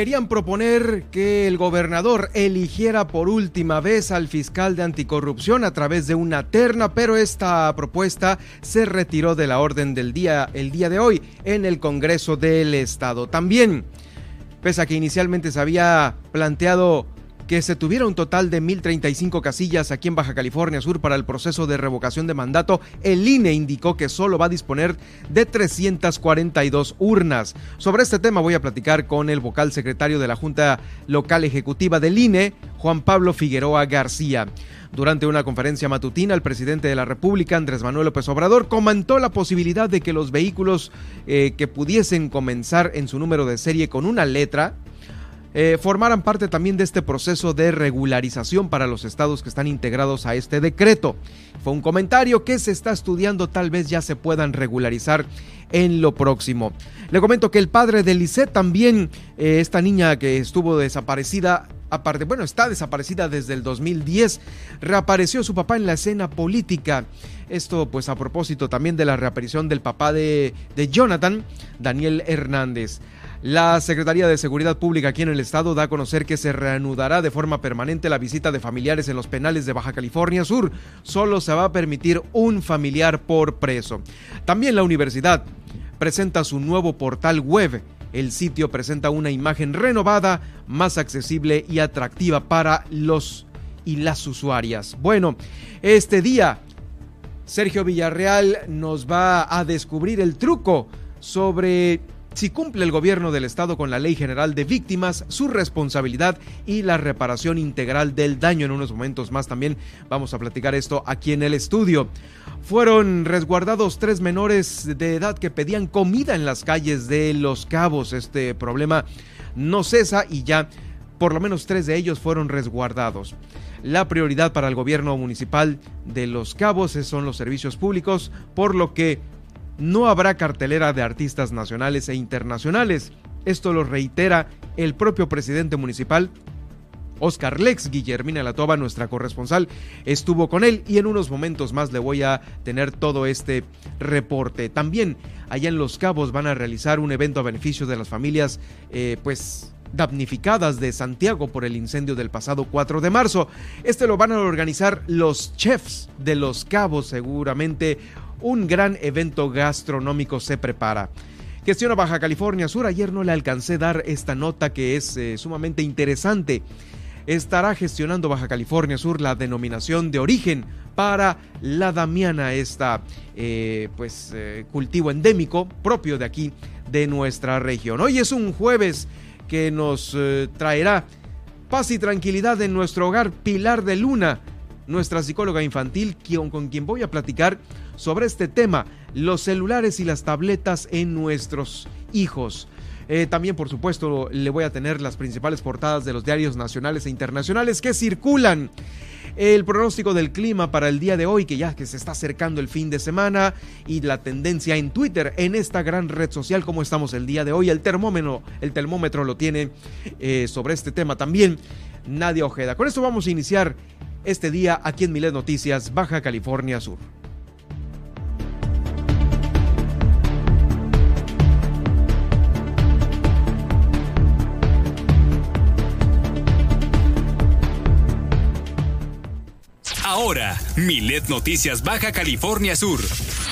Querían proponer que el gobernador eligiera por última vez al fiscal de anticorrupción a través de una terna, pero esta propuesta se retiró de la orden del día el día de hoy en el Congreso del Estado. También, pese a que inicialmente se había planteado que se tuviera un total de 1.035 casillas aquí en Baja California Sur para el proceso de revocación de mandato, el INE indicó que solo va a disponer de 342 urnas. Sobre este tema voy a platicar con el vocal secretario de la Junta Local Ejecutiva del INE, Juan Pablo Figueroa García. Durante una conferencia matutina, el presidente de la República, Andrés Manuel López Obrador, comentó la posibilidad de que los vehículos eh, que pudiesen comenzar en su número de serie con una letra, eh, formaran parte también de este proceso de regularización para los estados que están integrados a este decreto. Fue un comentario que se está estudiando, tal vez ya se puedan regularizar en lo próximo. Le comento que el padre de Lisette también, eh, esta niña que estuvo desaparecida, aparte, bueno, está desaparecida desde el 2010, reapareció su papá en la escena política. Esto pues a propósito también de la reaparición del papá de, de Jonathan, Daniel Hernández. La Secretaría de Seguridad Pública aquí en el estado da a conocer que se reanudará de forma permanente la visita de familiares en los penales de Baja California Sur. Solo se va a permitir un familiar por preso. También la universidad presenta su nuevo portal web. El sitio presenta una imagen renovada, más accesible y atractiva para los y las usuarias. Bueno, este día Sergio Villarreal nos va a descubrir el truco sobre si cumple el gobierno del Estado con la Ley General de Víctimas, su responsabilidad y la reparación integral del daño. En unos momentos más también vamos a platicar esto aquí en el estudio. Fueron resguardados tres menores de edad que pedían comida en las calles de Los Cabos. Este problema no cesa y ya por lo menos tres de ellos fueron resguardados. La prioridad para el gobierno municipal de Los Cabos son los servicios públicos, por lo que no habrá cartelera de artistas nacionales e internacionales. Esto lo reitera el propio presidente municipal. Oscar Lex, Guillermina Latoba, nuestra corresponsal, estuvo con él y en unos momentos más le voy a tener todo este reporte. También allá en Los Cabos van a realizar un evento a beneficio de las familias, eh, pues damnificadas de Santiago por el incendio del pasado 4 de marzo. Este lo van a organizar los chefs de Los Cabos, seguramente un gran evento gastronómico se prepara. Gestiona Baja California Sur, ayer no le alcancé dar esta nota que es eh, sumamente interesante. Estará gestionando Baja California Sur la denominación de origen para la damiana, esta eh, pues eh, cultivo endémico propio de aquí de nuestra región. Hoy es un jueves que nos traerá paz y tranquilidad en nuestro hogar Pilar de Luna, nuestra psicóloga infantil, con quien voy a platicar sobre este tema, los celulares y las tabletas en nuestros hijos. Eh, también, por supuesto, le voy a tener las principales portadas de los diarios nacionales e internacionales que circulan. El pronóstico del clima para el día de hoy, que ya que se está acercando el fin de semana, y la tendencia en Twitter, en esta gran red social, como estamos el día de hoy. El termómetro, el termómetro lo tiene eh, sobre este tema también Nadia Ojeda. Con esto vamos a iniciar este día aquí en Miles Noticias, Baja California Sur. Ahora, Milet Noticias Baja California Sur.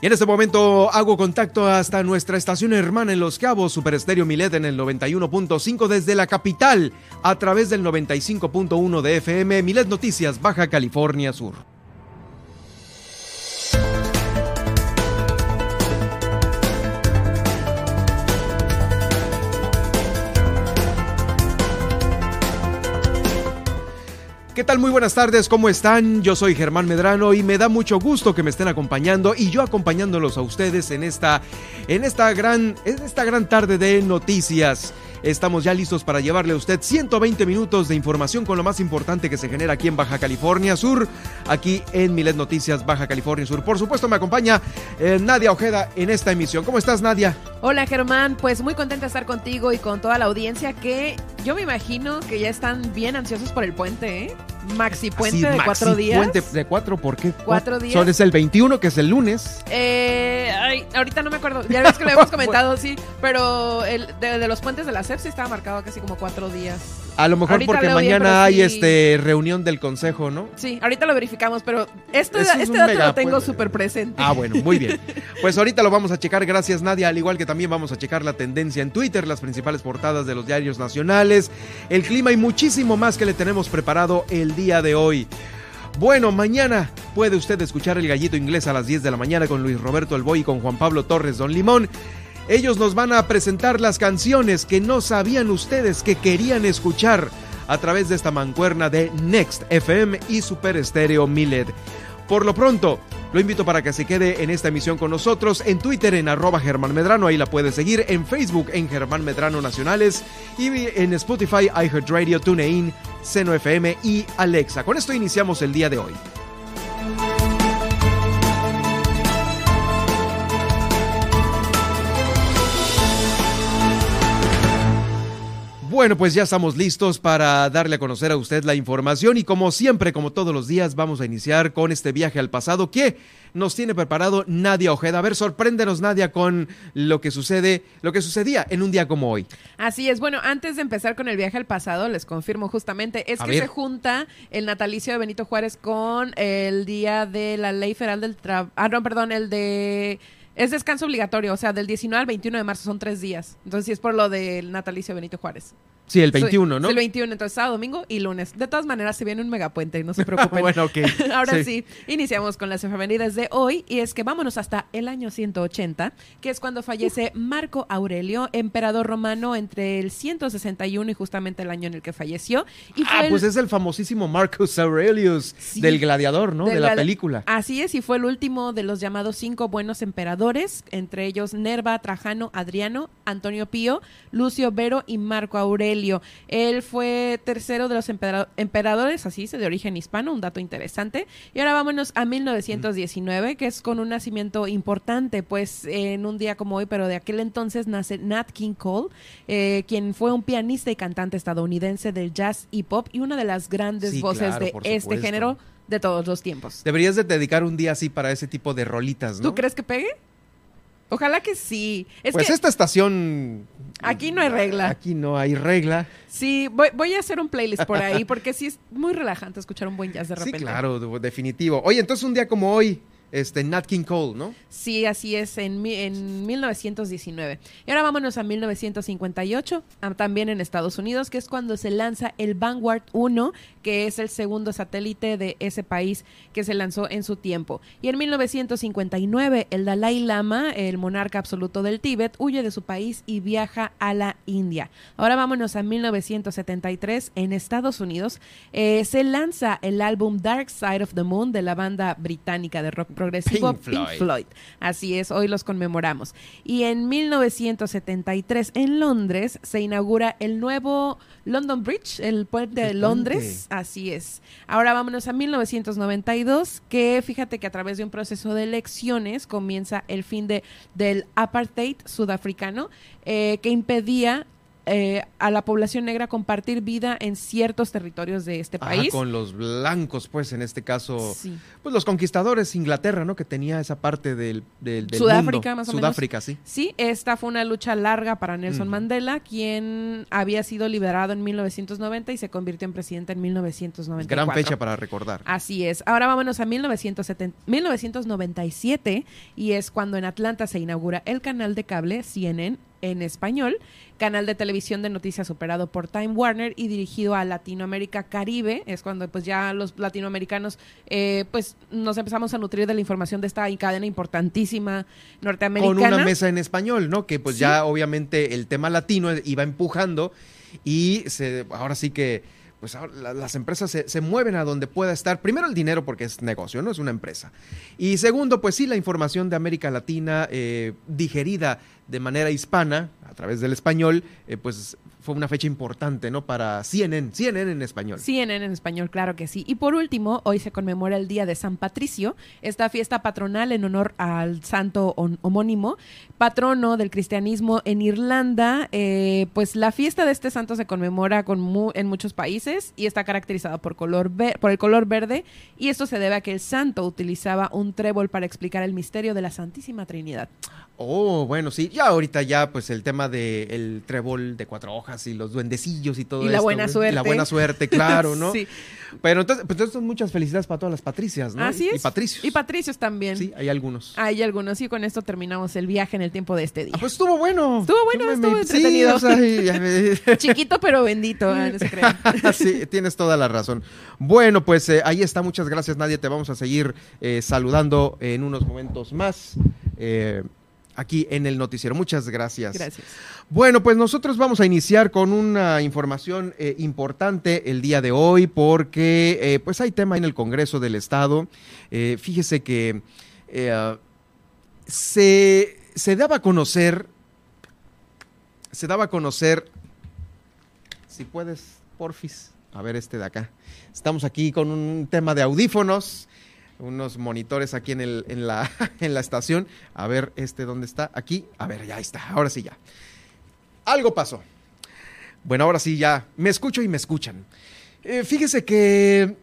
Y en este momento hago contacto hasta nuestra estación hermana en Los Cabos, Super Estéreo Milet en el 91.5 desde la capital, a través del 95.1 de FM, Milet Noticias, Baja California Sur. ¿Qué tal? Muy buenas tardes, ¿cómo están? Yo soy Germán Medrano y me da mucho gusto que me estén acompañando y yo acompañándolos a ustedes en esta, en esta, gran, en esta gran tarde de noticias. Estamos ya listos para llevarle a usted 120 minutos de información con lo más importante que se genera aquí en Baja California Sur, aquí en Milet Noticias Baja California Sur. Por supuesto me acompaña eh, Nadia Ojeda en esta emisión. ¿Cómo estás Nadia? Hola Germán, pues muy contenta de estar contigo y con toda la audiencia que yo me imagino que ya están bien ansiosos por el puente, ¿eh? Maxi puente de cuatro días. Puente de cuatro, ¿por qué? Cuatro días. Son es el 21, que es el lunes. Eh, ay, ahorita no me acuerdo. Ya ves que lo hemos comentado, sí. Pero el de, de los puentes de la CEP sí estaba marcado casi como cuatro días. A lo mejor Ahorita porque mañana hay sí. este reunión del consejo, ¿no? Sí, ahorita lo verificamos, pero esto, es este dato mega lo tengo puente. súper presente. Ah, bueno, muy bien. Pues ahorita lo vamos a checar, gracias Nadia, al igual que también vamos a checar la tendencia en Twitter, las principales portadas de los diarios nacionales, el clima y muchísimo más que le tenemos preparado el día de hoy. Bueno, mañana puede usted escuchar el gallito inglés a las 10 de la mañana con Luis Roberto El Boy y con Juan Pablo Torres Don Limón. Ellos nos van a presentar las canciones que no sabían ustedes que querían escuchar a través de esta mancuerna de Next FM y Super Estéreo Milet. Por lo pronto, lo invito para que se quede en esta emisión con nosotros en Twitter en arroba Germán Medrano, ahí la puede seguir, en Facebook en Germán Medrano Nacionales y en Spotify, iHeartRadio, TuneIn, Seno FM y Alexa. Con esto iniciamos el día de hoy. Bueno, pues ya estamos listos para darle a conocer a usted la información y como siempre, como todos los días, vamos a iniciar con este viaje al pasado que nos tiene preparado Nadia Ojeda. A ver, sorpréndenos Nadia con lo que sucede, lo que sucedía en un día como hoy. Así es, bueno, antes de empezar con el viaje al pasado, les confirmo justamente, es A que ver. se junta el natalicio de Benito Juárez con el día de la Ley Federal del Trabajo. Ah, no, perdón, el de... Es descanso obligatorio, o sea, del 19 al 21 de marzo son tres días. Entonces, sí es por lo del natalicio Benito Juárez. Sí, el 21, Sí, ¿no? El 21, entonces sábado, domingo y lunes. De todas maneras, se viene un megapuente, no se preocupen. bueno, ok. Ahora sí. iniciamos con las efemérides de hoy y es que vámonos hasta el año 180, que es cuando fallece Marco Aurelio, emperador romano entre el 161 y justamente el año en el que falleció. Y Ah, el- pues es el famosísimo Marcus Aurelius Sí. del gladiador, ¿no? de De la la- película. Así es, y fue el último de los llamados cinco buenos emperadores, entre ellos Nerva, Trajano, Adriano, Antonio Pío, Lucio Vero y Marco Aurelio. Él fue tercero de los empera- emperadores, así dice, de origen hispano, un dato interesante. Y ahora vámonos a 1919, que es con un nacimiento importante, pues en un día como hoy, pero de aquel entonces nace Nat King Cole, eh, quien fue un pianista y cantante estadounidense del jazz y pop y una de las grandes Sí, voces claro, de este supuesto. género de todos los tiempos. Deberías de dedicar un día así para ese tipo de rolitas, ¿no? ¿Tú crees que pegue? Ojalá que sí. Es pues que esta estación... Aquí no hay regla. Aquí no hay regla. sí, voy, voy a hacer un playlist por ahí porque sí es muy relajante escuchar un buen jazz de Sí, repente. claro, de- definitivo. Oye, entonces un día como hoy, este, Nat King Cole, ¿no? Sí, así es, en, en 1919. Y ahora vámonos a 1958, ah, también en Estados Unidos, que es cuando se lanza el Vanguard 1, que es el segundo satélite de ese país que se lanzó en su tiempo. Y en 1959, el Dalai Lama, el monarca absoluto del Tíbet, huye de su país y viaja a la India. Ahora vámonos a 1973, en Estados Unidos, eh, se lanza el álbum Dark Side of the Moon de la banda británica de rock progresivo Pink Floyd. Así es, hoy los conmemoramos. Y en 1973 en Londres se inaugura el nuevo London Bridge, el puente de Londres. Así es. Ahora vámonos a 1992, que fíjate que a través de un proceso de elecciones comienza el fin de, del apartheid sudafricano, eh, que impedía eh, a la población negra compartir vida en ciertos territorios de este país. con los blancos, pues en este caso, pues los conquistadores, Inglaterra, ¿no? Que tenía esa parte del, del, Sudáfrica, más o menos. Sudáfrica, sí. Sí, esta fue una lucha larga para Nelson Mandela, quien había sido liberado en 1990 y se convirtió en presidente en 1994. Gran fecha para recordar. Así es. Ahora vámonos a 1970, 1997 y es cuando en Atlanta se inaugura el canal de cable CNN en español, canal de televisión de noticias operado por Time Warner y dirigido a Latinoamérica Caribe. Es cuando pues ya los latinoamericanos eh, pues nos empezamos a nutrir de la información de esta cadena importantísima norteamericana. Con una mesa en español, ¿no? Que pues ya obviamente el tema latino iba empujando y se, ahora sí que pues las empresas se, mueven a donde pueda estar. Primero el dinero porque es negocio, no es una empresa. Y segundo, pues sí, la información de América Latina eh, digerida de manera hispana, a través del español, eh, pues fue una fecha importante, ¿no? Para CNN, CNN en español. CNN en español, claro que sí. Y por último, hoy se conmemora el Día de San Patricio, esta fiesta patronal en honor al santo homónimo, patrono del cristianismo en Irlanda. Eh, pues la fiesta de este santo se conmemora con en muchos países y está caracterizada por, color por el color verde. Y esto se debe a que el santo utilizaba un trébol para explicar el misterio de la Santísima Trinidad. Oh, bueno, sí. Ya ahorita ya, pues el tema del el trébol de cuatro hojas y los duendecillos y todo eso. Y la buena suerte. Y la buena suerte, claro, ¿no? sí. Pero entonces, pues entonces muchas felicidades para todas las patricias, ¿no? Así es. Y patricios. Y patricios también. Sí, hay algunos. Hay algunos. Y con esto terminamos el viaje en el tiempo de este día. Ah, pues estuvo bueno. Estuvo bueno, estuvo entretenido. Chiquito pero bendito, ah, no se sí, tienes toda la razón. Bueno, pues eh, ahí está. Muchas gracias, Nadia. Te vamos a seguir eh, saludando en unos momentos más. Eh, aquí en el noticiero. Muchas gracias. Gracias. Bueno, pues nosotros vamos a iniciar con una información eh, importante el día de hoy porque eh, pues hay tema en el Congreso del Estado. Eh, fíjese que se, se daba a conocer, se daba a conocer, si puedes, porfis, a ver este de acá. Estamos aquí con un tema de audífonos unos monitores aquí en, el, en, la, en la estación. A ver, este, ¿dónde está? Aquí. A ver, ya está. Ahora sí ya. Algo pasó. Bueno, ahora sí ya. Me escucho y me escuchan. Eh, fíjese que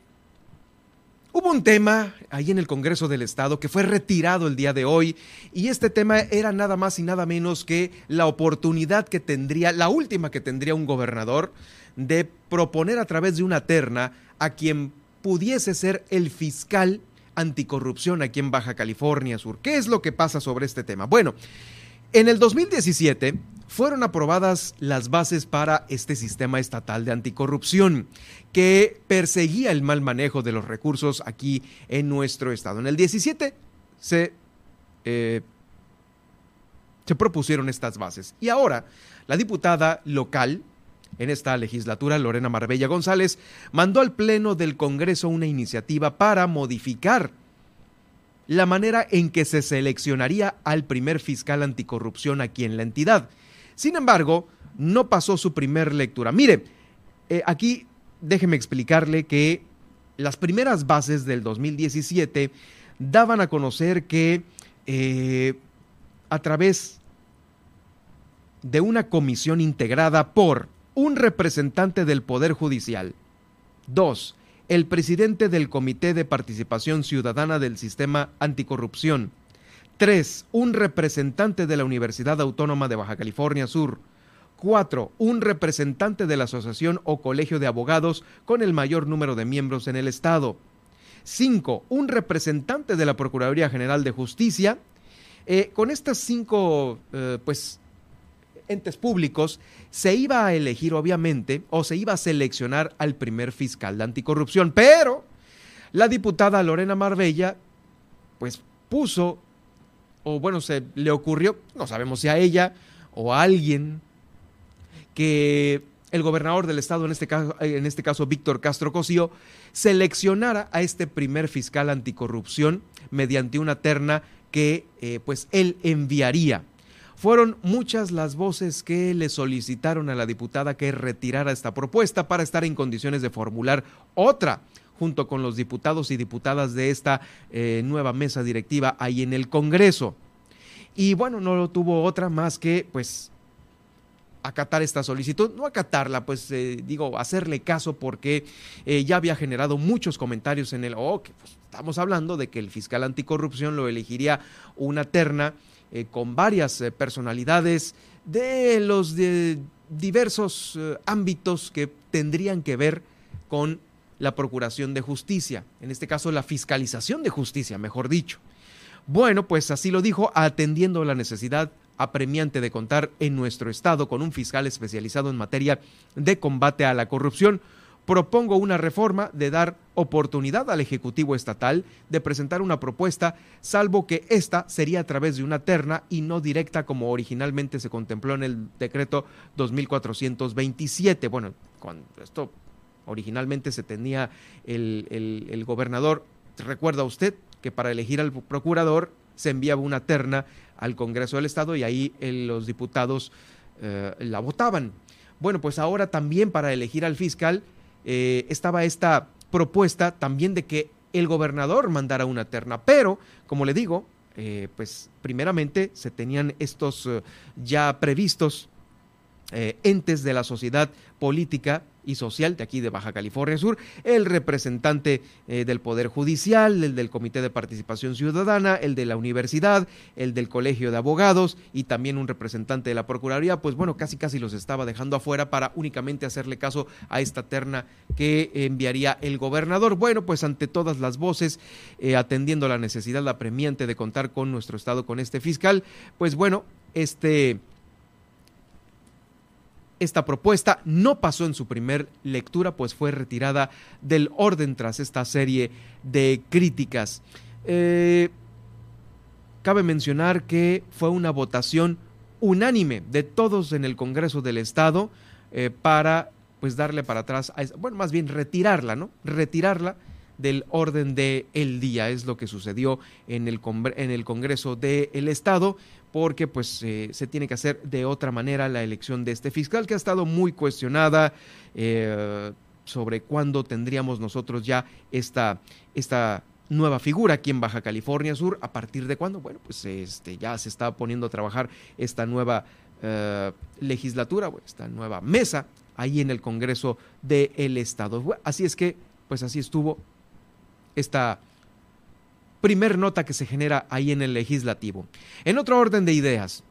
hubo un tema ahí en el Congreso del Estado que fue retirado el día de hoy y este tema era nada más y nada menos que la oportunidad que tendría, la última que tendría un gobernador de proponer a través de una terna a quien pudiese ser el fiscal anticorrupción aquí en Baja California Sur. ¿Qué es lo que pasa sobre este tema? Bueno, en el 2017 fueron aprobadas las bases para este sistema estatal de anticorrupción que perseguía el mal manejo de los recursos aquí en nuestro estado. En el 17 se, eh, se propusieron estas bases y ahora la diputada local en esta legislatura, Lorena Marbella González mandó al Pleno del Congreso una iniciativa para modificar la manera en que se seleccionaría al primer fiscal anticorrupción aquí en la entidad. Sin embargo, no pasó su primer lectura. Mire, eh, aquí déjeme explicarle que las primeras bases del 2017 daban a conocer que eh, a través de una comisión integrada por un representante del Poder Judicial. 2. El presidente del Comité de Participación Ciudadana del Sistema Anticorrupción. 3. Un representante de la Universidad Autónoma de Baja California Sur. 4. Un representante de la Asociación o Colegio de Abogados con el mayor número de miembros en el Estado. 5. Un representante de la Procuraduría General de Justicia. Eh, con estas cinco eh, pues, entes públicos, se iba a elegir obviamente o se iba a seleccionar al primer fiscal de anticorrupción, pero la diputada Lorena Marbella pues puso, o bueno, se le ocurrió, no sabemos si a ella o a alguien, que el gobernador del estado, en este caso, en este caso Víctor Castro Cosío, seleccionara a este primer fiscal anticorrupción mediante una terna que eh, pues él enviaría. Fueron muchas las voces que le solicitaron a la diputada que retirara esta propuesta para estar en condiciones de formular otra junto con los diputados y diputadas de esta eh, nueva mesa directiva ahí en el Congreso. Y bueno, no tuvo otra más que pues acatar esta solicitud, no acatarla, pues eh, digo, hacerle caso porque eh, ya había generado muchos comentarios en el, oh, que pues, estamos hablando de que el fiscal anticorrupción lo elegiría una terna con varias personalidades de los diversos ámbitos que tendrían que ver con la Procuración de Justicia, en este caso la Fiscalización de Justicia, mejor dicho. Bueno, pues así lo dijo, atendiendo la necesidad apremiante de contar en nuestro Estado con un fiscal especializado en materia de combate a la corrupción. Propongo una reforma de dar oportunidad al Ejecutivo Estatal de presentar una propuesta, salvo que esta sería a través de una terna y no directa como originalmente se contempló en el decreto 2427. Bueno, cuando esto Originalmente se tenía el, gobernador, recuerda usted que para elegir al procurador se enviaba una terna al Congreso del Estado y ahí los diputados eh, la votaban. Bueno, pues ahora también para elegir al fiscal eh, estaba esta propuesta también de que el gobernador mandara una terna, pero como le digo, eh, pues primeramente se tenían estos ya previstos entes de la sociedad política y social de aquí de Baja California Sur, el representante eh, del Poder Judicial, el del Comité de Participación Ciudadana, el de la Universidad, el del Colegio de Abogados y también un representante de la Procuraduría, pues bueno, casi casi los estaba dejando afuera para únicamente hacerle caso a esta terna que enviaría el gobernador. Bueno, pues ante todas las voces, eh, atendiendo la necesidad apremiante de contar con nuestro Estado, con este fiscal, pues bueno, este esta propuesta no pasó en su primer lectura, pues fue retirada del orden tras esta serie de críticas. Eh, cabe mencionar que fue una votación unánime de todos en el Congreso del Estado eh, para pues darle para atrás, a bueno, más bien retirarla, ¿no? Retirarla del orden del el día, es lo que sucedió en el, en el Congreso del Estado, porque pues eh, se tiene que hacer de otra manera la elección de este fiscal que ha estado muy cuestionada eh, sobre cuándo tendríamos nosotros ya esta, esta nueva figura aquí en Baja California Sur, a partir de cuándo, bueno, pues este, ya se está poniendo a trabajar esta nueva eh, legislatura, esta nueva mesa ahí en el Congreso del Estado. Así es que, pues así estuvo esta primer nota que se genera ahí en el legislativo. En otro orden de ideas,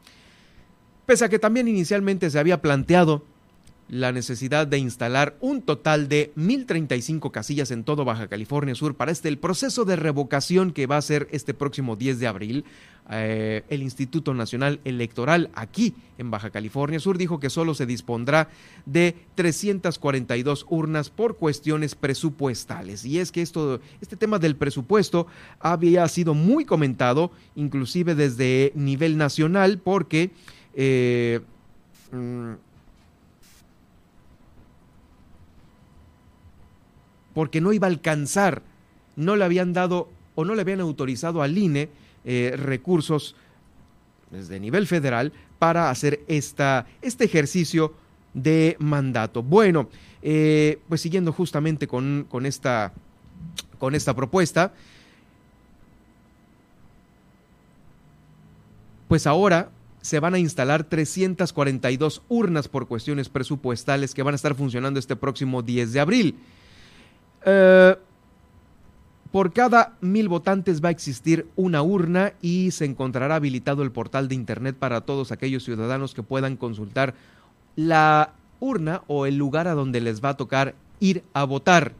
pese a que también inicialmente se había planteado la necesidad de instalar un total de 1.035 casillas en todo Baja California Sur para este el proceso de revocación que va a ser este próximo 10 de abril. Eh, el Instituto Nacional Electoral aquí en Baja California Sur dijo que solo se dispondrá de 342 urnas por cuestiones presupuestales. Y es que esto, este tema del presupuesto había sido muy comentado, inclusive desde nivel nacional, porque eh, porque no iba a alcanzar, no le habían dado o no le habían autorizado al INE eh, recursos desde nivel federal para hacer esta, este ejercicio de mandato. Bueno, eh, pues siguiendo justamente con, con, esta, con esta propuesta, pues ahora se van a instalar 342 urnas por cuestiones presupuestales que van a estar funcionando este próximo 10 de abril. Eh, por cada mil votantes va a existir una urna y se encontrará habilitado el portal de Internet para todos aquellos ciudadanos que puedan consultar la urna o el lugar a donde les va a tocar ir a votar.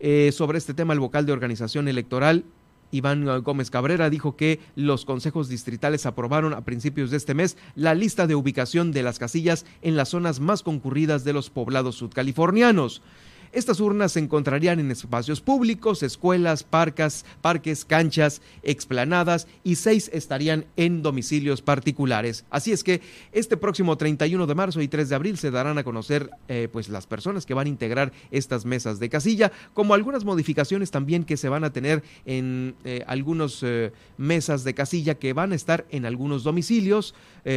Eh, sobre este tema, el vocal de organización electoral, Iván Gómez Cabrera, dijo que los consejos distritales aprobaron a principios de este mes la lista de ubicación de las casillas en las zonas más concurridas de los poblados sudcalifornianos. Estas urnas se encontrarían en espacios públicos, escuelas, parques, parques, canchas, explanadas y seis estarían en domicilios particulares. Así es que este próximo 31 de marzo y 3 de abril se darán a conocer eh, pues las personas que van a integrar estas mesas de casilla, como algunas modificaciones también que se van a tener en eh, algunos eh, mesas de casilla que van a estar en algunos domicilios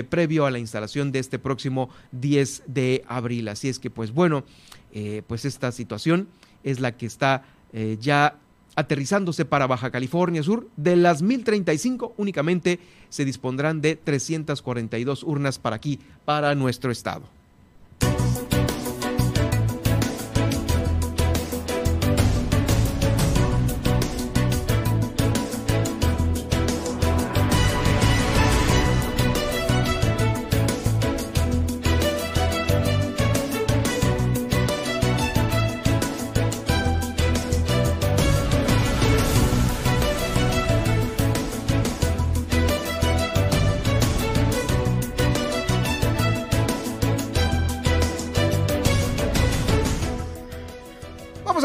previo a la instalación de este próximo 10 de abril. Así es que pues bueno, pues esta situación es la que está ya aterrizándose para Baja California Sur. De las 1035 únicamente se dispondrán de 342 urnas para aquí, para nuestro estado.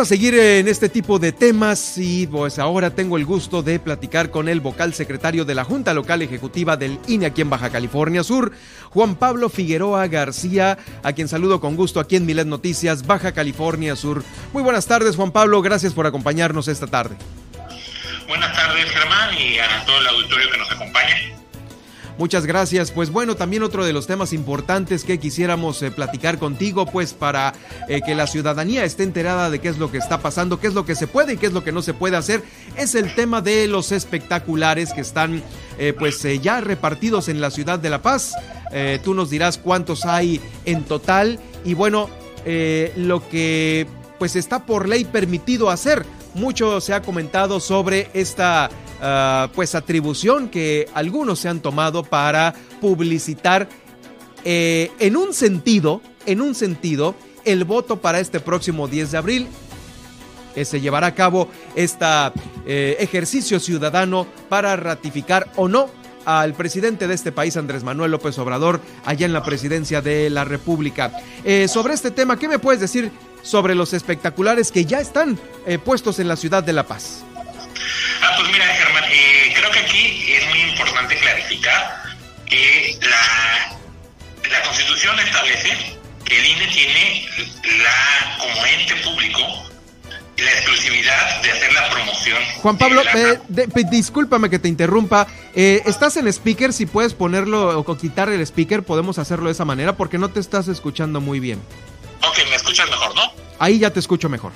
Seguir en este tipo de temas y pues ahora tengo el gusto de platicar con el vocal secretario de la Junta Local Ejecutiva del INE aquí en Baja California Sur, Juan Pablo Figueroa García, a quien saludo con gusto aquí en Milet Noticias, Baja California Sur. Muy buenas tardes Juan Pablo, gracias por acompañarnos esta tarde. Buenas tardes Germán y a todo el auditorio que nos acompaña. Muchas gracias. Pues bueno, también otro de los temas importantes que quisiéramos eh, platicar contigo, pues para eh, que la ciudadanía esté enterada de qué es lo que está pasando, qué es lo que se puede y qué es lo que no se puede hacer, es el tema de los espectaculares que están eh, pues ya repartidos en la ciudad de La Paz. tú nos dirás cuántos hay en total y bueno, lo que pues está por ley permitido hacer. Mucho se ha comentado sobre esta Ah, pues atribución que algunos se han tomado para publicitar eh, en un sentido, en un sentido, el voto para este próximo 10 de abril. que se llevará a cabo este ejercicio ciudadano para ratificar o no al presidente de este país, Andrés Manuel López Obrador, allá en la presidencia de la República. Eh, sobre este tema, ¿qué me puedes decir sobre los espectaculares que ya están puestos en la ciudad de La Paz? Ah, pues mira, Germán, eh, creo que aquí es muy importante clarificar que la, la Constitución establece que el INE tiene la como ente público la exclusividad de hacer la promoción. Juan Pablo, eh, discúlpame que te interrumpa. Eh, ¿Estás en speaker? Si puedes ponerlo o quitar el speaker, podemos hacerlo de esa manera porque no te estás escuchando muy bien. Ok, me escuchas mejor, ¿no? Ahí ya te escucho mejor.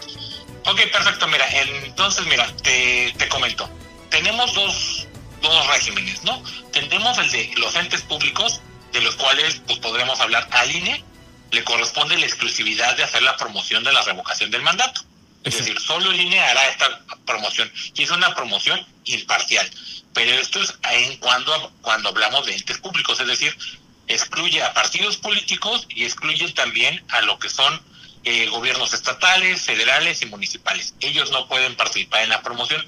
Ok, perfecto. Mira, entonces, mira, te, te comento. Tenemos dos, dos regímenes, ¿no? Tenemos el de los entes públicos, de los cuales pues podremos hablar al INE, le corresponde la exclusividad de hacer la promoción de la revocación del mandato. Es decir, solo el INE hará esta promoción. Y es una promoción imparcial. Pero esto es en cuando, cuando hablamos de entes públicos, es decir, excluye a partidos políticos y excluye también a lo que son eh, gobiernos estatales, federales y municipales. Ellos no pueden participar en la promoción,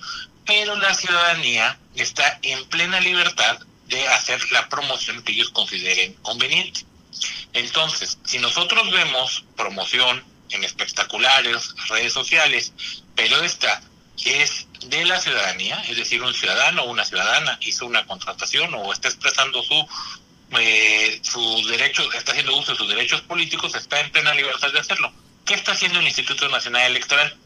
pero la ciudadanía está en plena libertad de hacer la promoción que ellos consideren conveniente. Entonces, si nosotros vemos promoción en espectaculares, redes sociales, pero esta es de la ciudadanía, es decir, un ciudadano o una ciudadana hizo una contratación o está expresando su eh, su derecho, está haciendo uso de sus derechos políticos, está en plena libertad de hacerlo. ¿Qué está haciendo el Instituto Nacional Electoral?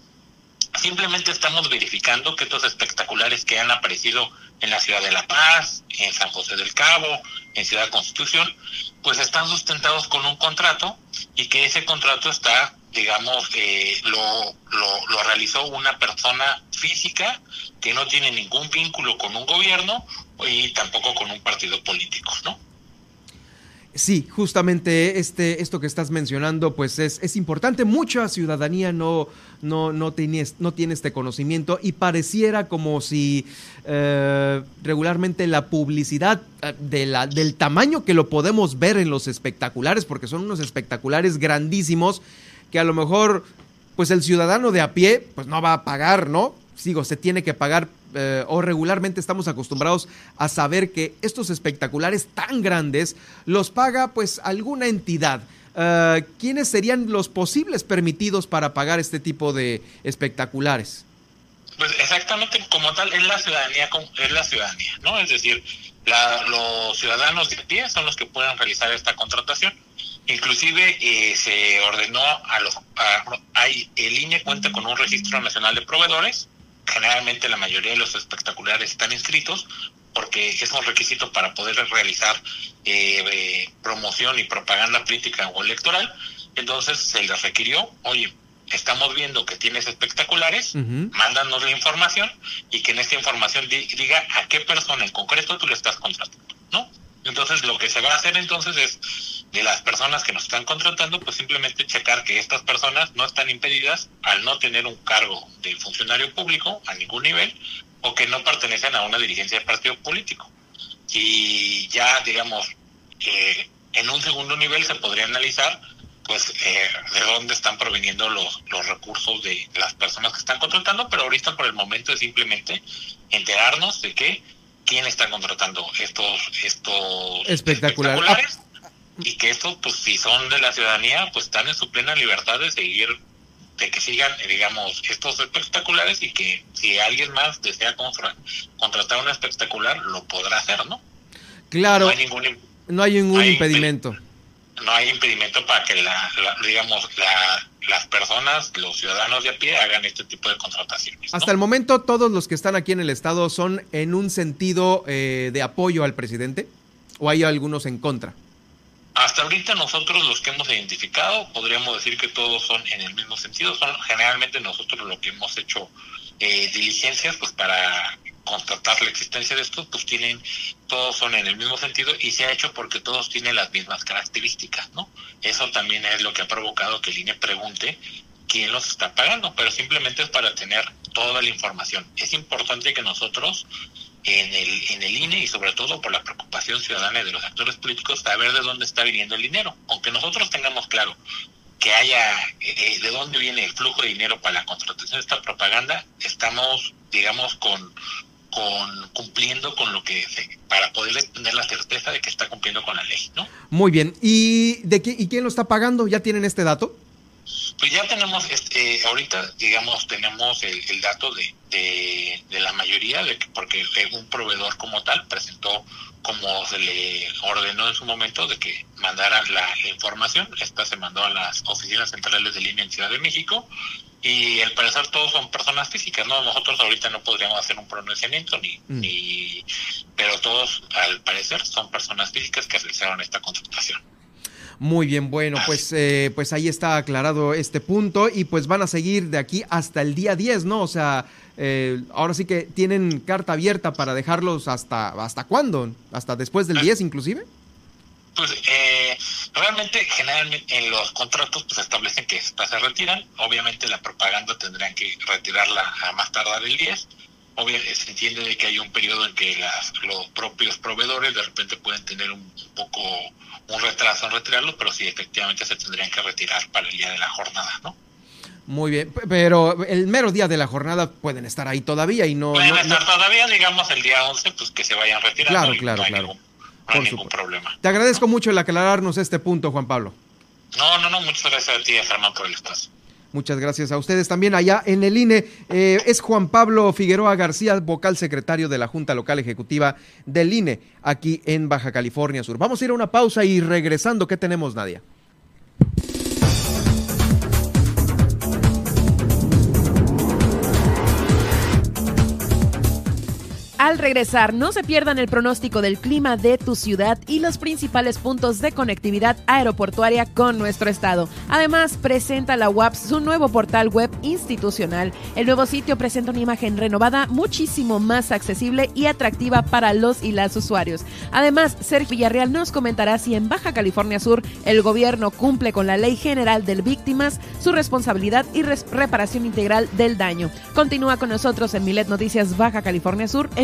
Simplemente estamos verificando que estos espectaculares que han aparecido en la ciudad de La Paz, en San José del Cabo, en Ciudad Constitución, pues están sustentados con un contrato y que ese contrato está, digamos, eh, lo, lo, lo realizó una persona física que no tiene ningún vínculo con un gobierno y tampoco con un partido político, ¿no? Sí, justamente este, esto que estás mencionando, pues es, es importante. Mucha ciudadanía no, no, no, tiene, no tiene este conocimiento y pareciera como si eh, regularmente la publicidad eh, de la, del tamaño que lo podemos ver en los espectaculares, porque son unos espectaculares grandísimos que a lo mejor, pues el ciudadano de a pie, pues no va a pagar, ¿no? Sigo, se tiene que pagar eh, o regularmente estamos acostumbrados a saber que estos espectaculares tan grandes los paga pues alguna entidad. uh, ¿quiénes serían los posibles permitidos para pagar este tipo de espectaculares? Pues exactamente como tal es la ciudadanía, es la ciudadanía, ¿no? Es decir, los ciudadanos de pie son los que pueden realizar esta contratación. Inclusive eh, se ordenó a los, hay, el INE cuenta con un registro nacional de proveedores. Generalmente la mayoría de los espectaculares están inscritos porque es un requisito para poder realizar eh, eh, promoción y propaganda política o electoral. Entonces se les requirió, oye, estamos viendo que tienes espectaculares, mándanos la información y que en esta información diga a qué persona en concreto tú le estás contratando, ¿no? Entonces lo que se va a hacer entonces es de las personas que nos están contratando, pues simplemente checar que estas personas no están impedidas al no tener un cargo de funcionario público a ningún nivel o que no pertenecen a una dirigencia de partido político. Y ya, digamos, eh, en un segundo nivel se podría analizar pues eh, de dónde están proveniendo los, los recursos de las personas que están contratando, pero ahorita por el momento es simplemente enterarnos de que quién está contratando estos estos espectaculares. y que estos pues si son de la ciudadanía pues están en su plena libertad de seguir de que sigan digamos estos espectaculares y que si alguien más desea contratar un espectacular lo podrá hacer no claro. No hay ningún, no hay ningún impedimento no hay impedimento para que la, digamos las personas, los ciudadanos de a pie hagan este tipo de contrataciones. Hasta el momento todos los que están aquí en el estado son en un sentido eh, de apoyo al presidente o hay algunos en contra. Hasta ahorita nosotros los que hemos identificado podríamos decir que todos son en el mismo sentido. Son generalmente nosotros lo que hemos hecho eh, diligencias pues para constatar la existencia de estos, pues tienen, todos son en el mismo sentido y se ha hecho porque todos tienen las mismas características, ¿no? Eso también es lo que ha provocado que el INE pregunte quién los está pagando, pero simplemente es para tener toda la información. Es importante que nosotros en el, en el INE y sobre todo por la preocupación ciudadana de los actores políticos, saber de dónde está viniendo el dinero. Aunque nosotros tengamos claro que haya eh, de dónde viene el flujo de dinero para la contratación de esta propaganda, estamos, digamos, con con cumpliendo con lo que para poder tener la certeza de que está cumpliendo con la ley, ¿no? Muy bien. ¿Y de qué y quién lo está pagando? ¿Ya tienen este dato? Pues ya tenemos, este, ahorita, digamos, tenemos el, dato de, de, la mayoría, de que, porque un proveedor como tal presentó como se le ordenó en su momento de que mandara la, información. Esta se mandó a las oficinas centrales de línea en Ciudad de México y al parecer todos son personas físicas, ¿no? Nosotros ahorita no podríamos hacer un pronunciamiento ni, mm. ni pero todos al parecer son personas físicas que realizaron esta contratación. Muy bien, bueno, pues, eh, pues ahí está aclarado este punto y pues van a seguir de aquí hasta el día 10, ¿no? O sea, eh, ahora sí que tienen carta abierta para dejarlos hasta, ¿hasta cuándo? ¿Hasta después del 10 inclusive? Pues eh, realmente, generalmente en los contratos pues establecen que se retiran. Obviamente la propaganda tendrían que retirarla a más tardar el 10. Obviamente se entiende de que hay un periodo en que las, los propios proveedores de repente pueden tener un, poco un retraso en retirarlo, pero sí efectivamente se tendrían que retirar para el día de la jornada, ¿no? Muy bien, pero el mero día de la jornada pueden estar ahí todavía y no... Pueden estar todavía, digamos, el día 11, pues que se vayan retirando. Claro, claro, claro no hay ningún problema. Te agradezco mucho el aclararnos este punto, Juan Pablo. No, no, no, muchas gracias a ti, Germán, por el espacio. Muchas gracias a ustedes también allá en el INE. Eh, es Juan Pablo Figueroa García, vocal secretario de la Junta Local Ejecutiva del INE, aquí en Baja California Sur. Vamos a ir a una pausa y regresando, ¿qué tenemos, Nadia? Al regresar, no se pierdan el pronóstico del clima de tu ciudad y los principales puntos de conectividad aeroportuaria con nuestro estado. Además, presenta la UAPS su nuevo portal web institucional. El nuevo sitio presenta una imagen renovada muchísimo más accesible y atractiva para los y las usuarios. Además, Sergio Villarreal nos comentará si en Baja California Sur el gobierno cumple con la Ley General del Víctimas, su responsabilidad y reparación integral del daño. Continúa con nosotros en Milet Noticias Baja California Sur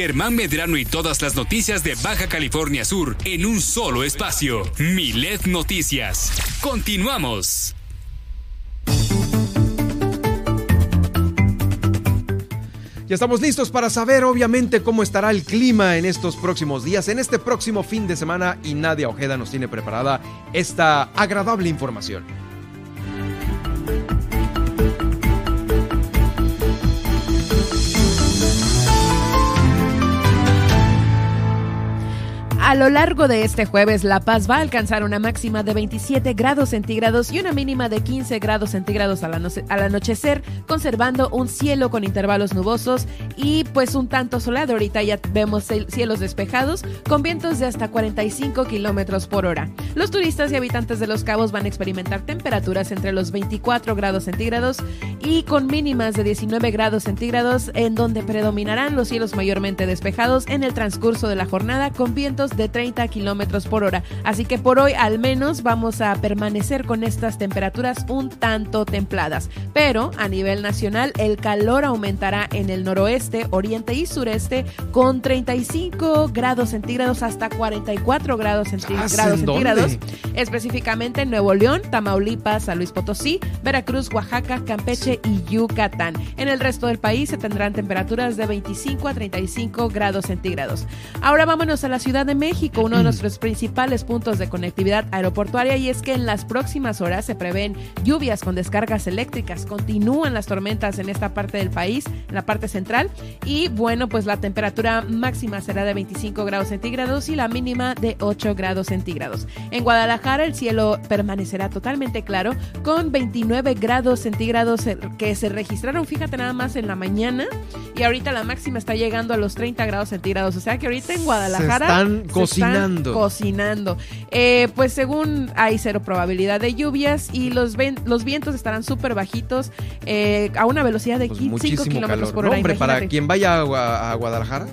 Germán Medrano y todas las noticias de Baja California Sur en un solo espacio. Milet Noticias. Continuamos. Ya estamos listos para saber obviamente cómo estará el clima en estos próximos días, en este próximo fin de semana y Nadia Ojeda nos tiene preparada esta agradable información. A lo largo de este jueves, La Paz va a alcanzar una máxima de 27 grados centígrados y una mínima de 15 grados centígrados al, anochecer, conservando un cielo con intervalos nubosos y pues un tanto soleado. Ahorita ya vemos cielos despejados con vientos de hasta 45 kilómetros por hora. Los turistas y habitantes de Los Cabos van a experimentar temperaturas entre los 24 grados centígrados y con mínimas de 19 grados centígrados, en donde predominarán los cielos mayormente despejados en el transcurso de la jornada con vientos de 30 kilómetros por hora. Así que por hoy al menos vamos a permanecer con estas temperaturas un tanto templadas. Pero a nivel nacional el calor aumentará en el noroeste, oriente y sureste con 35 grados centígrados hasta 44 grados, centígrados, específicamente en Nuevo León, Tamaulipas, San Luis Potosí, Veracruz, Oaxaca, Campeche y Yucatán. En el resto del país se tendrán temperaturas de 25 a 35 grados centígrados. Ahora vámonos a la Ciudad de México uno de nuestros principales puntos de conectividad aeroportuaria, y es que en las próximas horas se prevén lluvias con descargas eléctricas. Continúan las tormentas en esta parte del país, en la parte central, y bueno, pues la temperatura máxima será de 25 grados centígrados y la mínima de 8 grados centígrados. En Guadalajara el cielo permanecerá totalmente claro con 29 grados centígrados que se registraron, fíjate nada más en la mañana, y ahorita la máxima está llegando a los 30 grados centígrados. O sea que ahorita en Guadalajara cocinando. cocinando. Eh, pues según hay cero probabilidad de lluvias y los, los vientos estarán súper bajitos eh, a una velocidad de 5 pues kilómetros por hora. hombre, para quien vaya a, Guadalajara.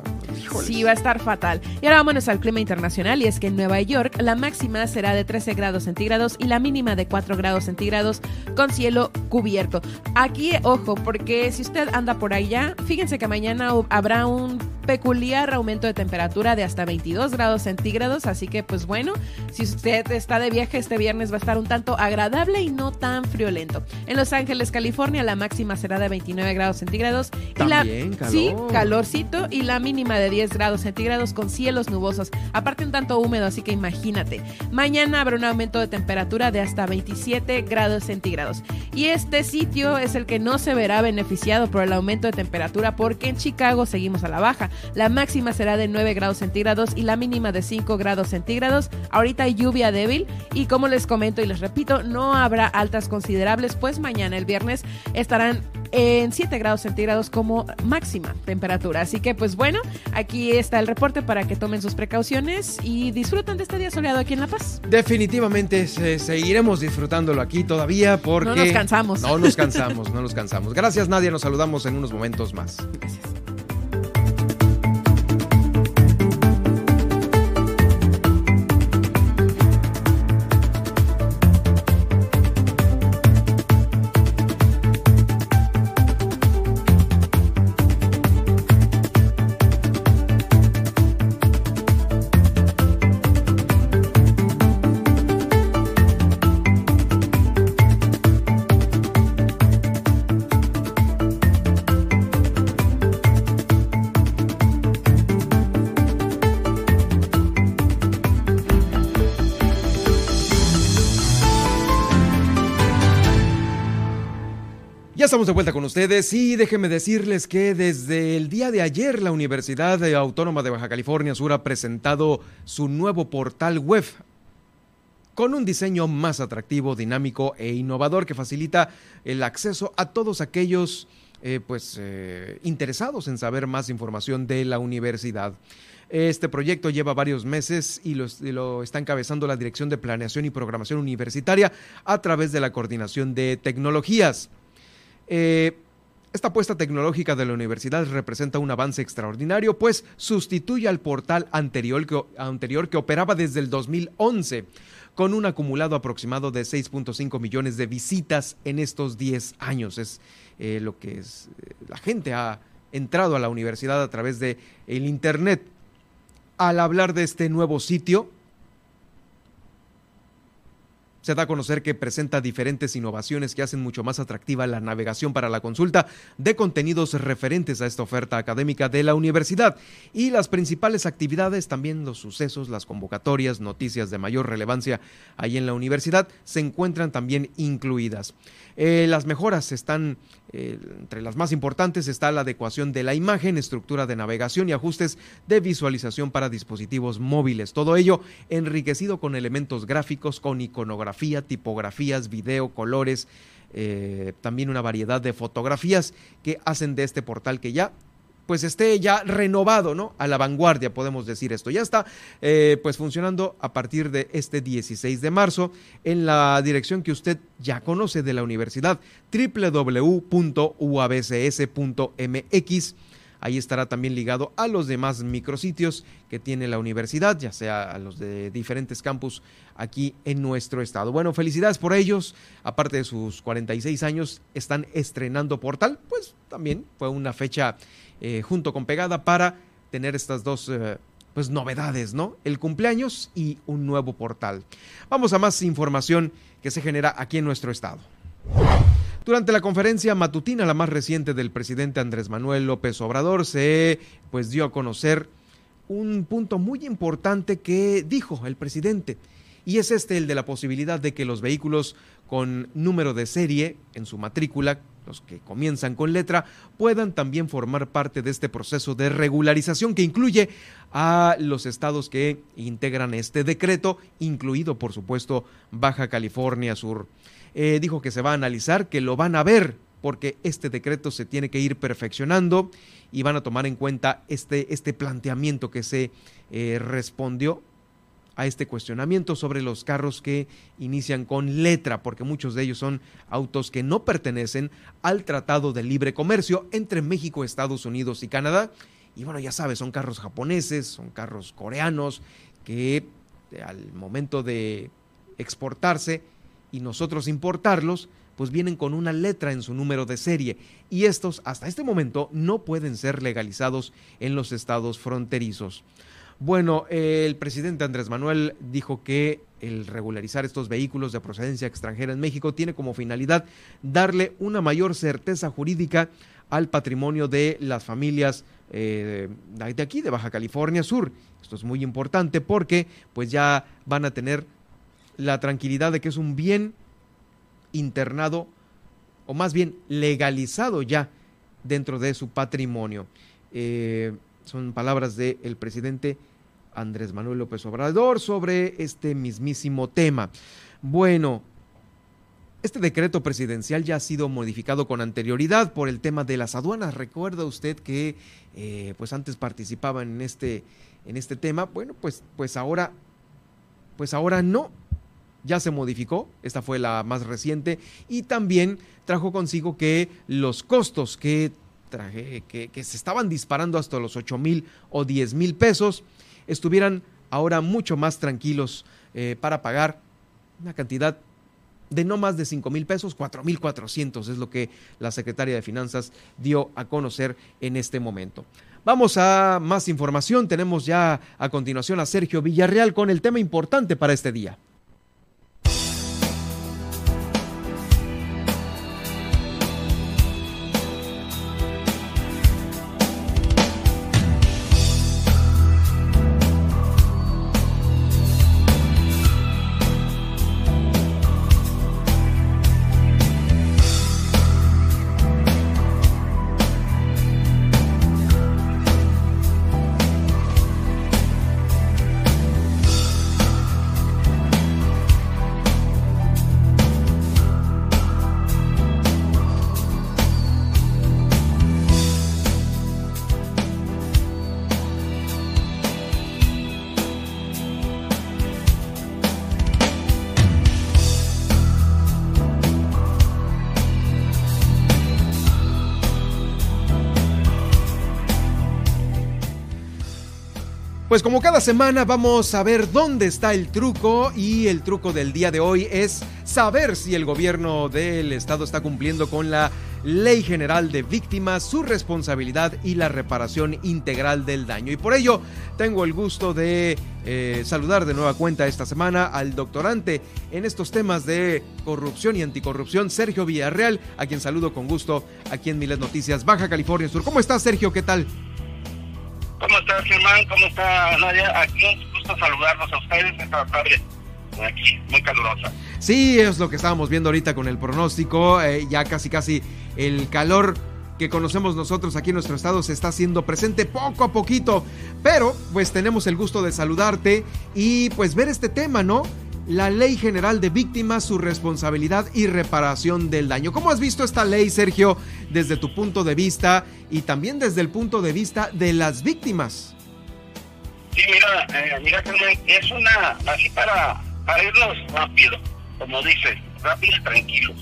Sí, va a estar fatal. Y ahora vámonos al clima internacional y es que en Nueva York la máxima será de 13 grados centígrados y la mínima de 4 grados centígrados con cielo cubierto. Aquí, ojo, porque si usted anda por allá, fíjense que mañana habrá un peculiar aumento de temperatura de hasta 22 grados centígrados, así que pues bueno, si usted está de viaje este viernes va a estar un tanto agradable y no tan friolento. En Los Ángeles, California, la máxima será de 29 grados centígrados y la calor. sí, calorcito y la mínima de 10 grados centígrados con cielos nubosos, aparte un tanto húmedo, así que imagínate. Mañana habrá un aumento de temperatura de hasta 27 grados centígrados. Y este sitio es el que no se verá beneficiado por el aumento de temperatura porque en Chicago seguimos a la baja. La máxima será de 9 grados centígrados y la mínima de 5 grados centígrados. Ahorita hay lluvia débil y como les comento y les repito, no habrá altas considerables, pues mañana el viernes estarán en 7 grados centígrados como máxima temperatura. Así que pues bueno, aquí está el reporte para que tomen sus precauciones y disfruten de este día soleado aquí en La Paz. Definitivamente seguiremos disfrutándolo aquí todavía porque... No nos cansamos. No nos cansamos, no nos cansamos. Gracias Nadia, nos saludamos en unos momentos más. Gracias. De vuelta con ustedes y déjenme decirles que desde el día de ayer la Universidad Autónoma de Baja California Sur ha presentado su nuevo portal web con un diseño más atractivo, dinámico e innovador que facilita el acceso a todos aquellos eh, pues, eh, interesados en saber más información de la universidad. Este proyecto lleva varios meses y lo, está encabezando la Dirección de Planeación y Programación Universitaria a través de la Coordinación de Tecnologías. Eh, esta apuesta tecnológica de la universidad representa un avance extraordinario, pues sustituye al portal anterior que, operaba desde el 2011, con un acumulado aproximado de 6.5 millones de visitas en estos 10 años. Es eh, lo que es, eh, la gente ha entrado a la universidad a través de Internet. Al hablar de este nuevo sitio, se da a conocer que presenta diferentes innovaciones que hacen mucho más atractiva la navegación para la consulta de contenidos referentes a esta oferta académica de la universidad y las principales actividades, también los sucesos, las convocatorias, noticias de mayor relevancia ahí en la universidad, se encuentran también incluidas. Eh, las mejoras están, eh, entre las más importantes está la adecuación de la imagen, estructura de navegación y ajustes de visualización para dispositivos móviles. Todo ello enriquecido con elementos gráficos, con iconografía, tipografías, video, colores, eh, también una variedad de fotografías que hacen de este portal que ya pues esté ya renovado, ¿no? A la vanguardia, podemos decir esto. Ya está, eh, pues funcionando a partir de este 16 de marzo en la dirección que usted ya conoce de la universidad, www.uabcs.mx. Ahí estará también ligado a los demás micrositios que tiene la universidad, ya sea a los de diferentes campus aquí en nuestro estado. Bueno, felicidades por ellos. Aparte de sus 46 años, están estrenando portal. Pues también fue una fecha eh, junto con Pegada para tener estas dos eh, pues novedades, ¿no? El cumpleaños y un nuevo portal. Vamos a más información que se genera aquí en nuestro estado. Durante la conferencia matutina, la más reciente del presidente Andrés Manuel López Obrador, se pues dio a conocer un punto muy importante que dijo el presidente, y es este el de la posibilidad de que los vehículos con número de serie en su matrícula los que comienzan con letra, puedan también formar parte de este proceso de regularización que incluye a los estados que integran este decreto, incluido por supuesto Baja California Sur. Eh, dijo que se va a analizar, que lo van a ver, porque este decreto se tiene que ir perfeccionando y van a tomar en cuenta este, este planteamiento que se eh, respondió a este cuestionamiento sobre los carros que inician con letra, porque muchos de ellos son autos que no pertenecen al Tratado de Libre Comercio entre México, Estados Unidos y Canadá. Y bueno, ya sabes, son carros japoneses, son carros coreanos, que eh, al momento de exportarse y nosotros importarlos, pues vienen con una letra en su número de serie y estos hasta este momento no pueden ser legalizados en los estados fronterizos. Bueno, el presidente Andrés Manuel dijo que el regularizar estos vehículos de procedencia extranjera en México tiene como finalidad darle una mayor certeza jurídica al patrimonio de las familias eh, de aquí, de Baja California Sur. Esto es muy importante porque pues ya van a tener la tranquilidad de que es un bien internado o más bien legalizado ya dentro de su patrimonio. Eh, son palabras del presidente Andrés Manuel López Obrador sobre este mismísimo tema. Bueno, este decreto presidencial ya ha sido modificado con anterioridad por el tema de las aduanas. ¿Recuerda usted que eh, pues antes participaba en este, en este tema? Bueno, pues, pues ahora, pues ahora no. Ya se modificó, esta fue la más reciente, y también trajo consigo que los costos que que, se estaban disparando hasta los 8 mil o 10 mil pesos, estuvieran ahora mucho más tranquilos eh, para pagar una cantidad de no más de 5 mil pesos, 4 mil 400 es lo que la secretaria de Finanzas dio a conocer en este momento. Vamos a más información. Tenemos ya a continuación a Sergio Villarreal con el tema importante para este día. Cada semana vamos a ver dónde está el truco y el truco del día de hoy es saber si el gobierno del estado está cumpliendo con la Ley General de Víctimas, su responsabilidad y la reparación integral del daño. Y por ello tengo el gusto de eh, saludar de nueva cuenta esta semana al doctorante en estos temas de corrupción y anticorrupción, Sergio Villarreal, a quien saludo con gusto aquí en Miles Noticias, Baja California Sur. ¿Cómo estás, Sergio? ¿Qué tal? ¿Cómo está Germán? ¿Cómo está Nadia? Aquí un gusto saludarlos a ustedes esta tarde aquí, muy calurosa. Sí, es lo que estábamos viendo ahorita con el pronóstico, eh, ya casi casi el calor que conocemos nosotros aquí en nuestro estado se está haciendo presente poco a poquito, pero pues tenemos el gusto de saludarte y pues ver este tema, ¿no? La Ley General de Víctimas, su responsabilidad y reparación del daño. ¿Cómo has visto esta ley, Sergio, desde tu punto de vista y también desde el punto de vista de las víctimas? Sí, mira, eh, mira, es una, así para, para irnos rápido, como dice, rápido y tranquilo.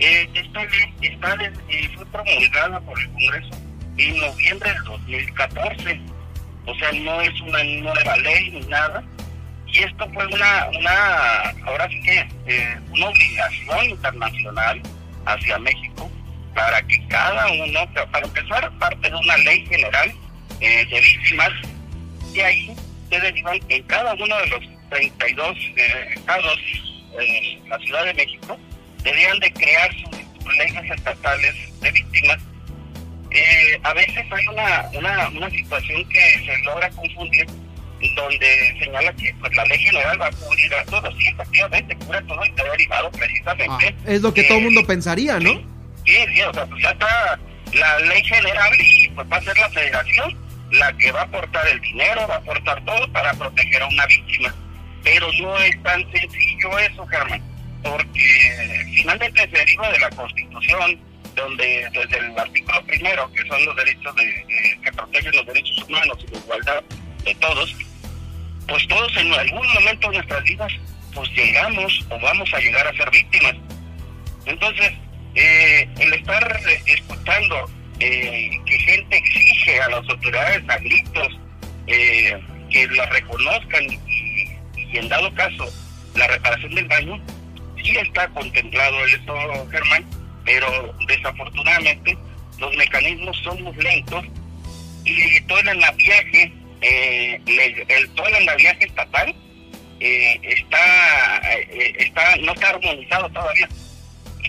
Eh, esta ley está, eh, fue promulgada por el Congreso en noviembre del 2014. O sea, no es una nueva ley ni nada y esto fue una, una ahora sí que eh, una obligación internacional hacia México para que cada uno, para empezar, parte de una ley general eh, de víctimas, y ahí se derivan en cada uno de los 32 eh, estados en la Ciudad de México, debían de crear sus leyes estatales de víctimas. a veces hay una, una, una situación que se logra confundir donde señala que pues, la ley general va a cubrir a todos, sí, efectivamente, cubre todo y está derivado precisamente. Ah, es lo que todo el mundo pensaría, ¿no? Sí, sí, o sea, pues ya está la ley general y pues va a ser la federación la que va a aportar el dinero, va a aportar todo para proteger a una víctima. Pero no es tan sencillo eso, Germán, porque finalmente se deriva de la Constitución, donde desde el artículo primero, que son los derechos de, que protegen los derechos humanos y la igualdad de todos, pues todos en algún momento de nuestras vidas pues llegamos o vamos a llegar a ser víctimas. Entonces, eh, el estar escuchando eh, que gente exige a las autoridades a gritos eh, que la reconozcan y, en dado caso la reparación del daño, sí está contemplado esto, Germán, pero desafortunadamente los mecanismos son muy lentos y todo el viaje eh, el, todo el andamiaje estatal eh, está, eh, está no está armonizado todavía.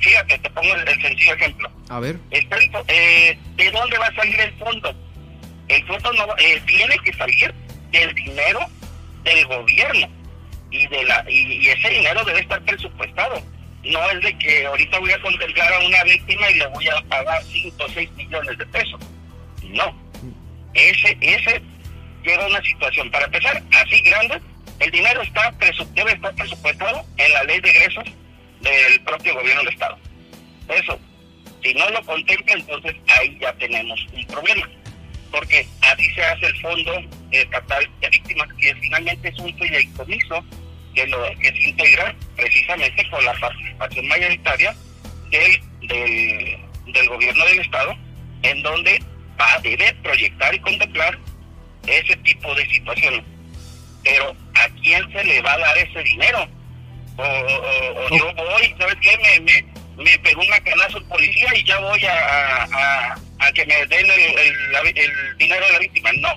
Fíjate, te pongo el, sencillo ejemplo. A ver. Eh, ¿De dónde va a salir el fondo? El fondo no tiene que salir del dinero del gobierno y de la y, ese dinero debe estar presupuestado. No es de que ahorita voy a contemplar a una víctima y le voy a pagar 5 o 6 millones de pesos. No. Ese, ese llega una situación, para empezar, así grande, el dinero está debe estar presupuestado en la ley de egresos del propio gobierno del Estado. Eso, si no lo contempla, entonces ahí ya tenemos un problema, porque así se hace el Fondo Estatal de Víctimas, que finalmente es un fideicomiso que, lo, que se integra precisamente con la participación mayoritaria del, del, gobierno del Estado, en donde va a debe proyectar y contemplar ese tipo de situaciones. Pero ¿a quién se le va a dar ese dinero? O, yo voy, ¿sabes qué? Me, me, pegó un macanazo el policía y ya voy a, a, que me den el, el, dinero de la víctima. No.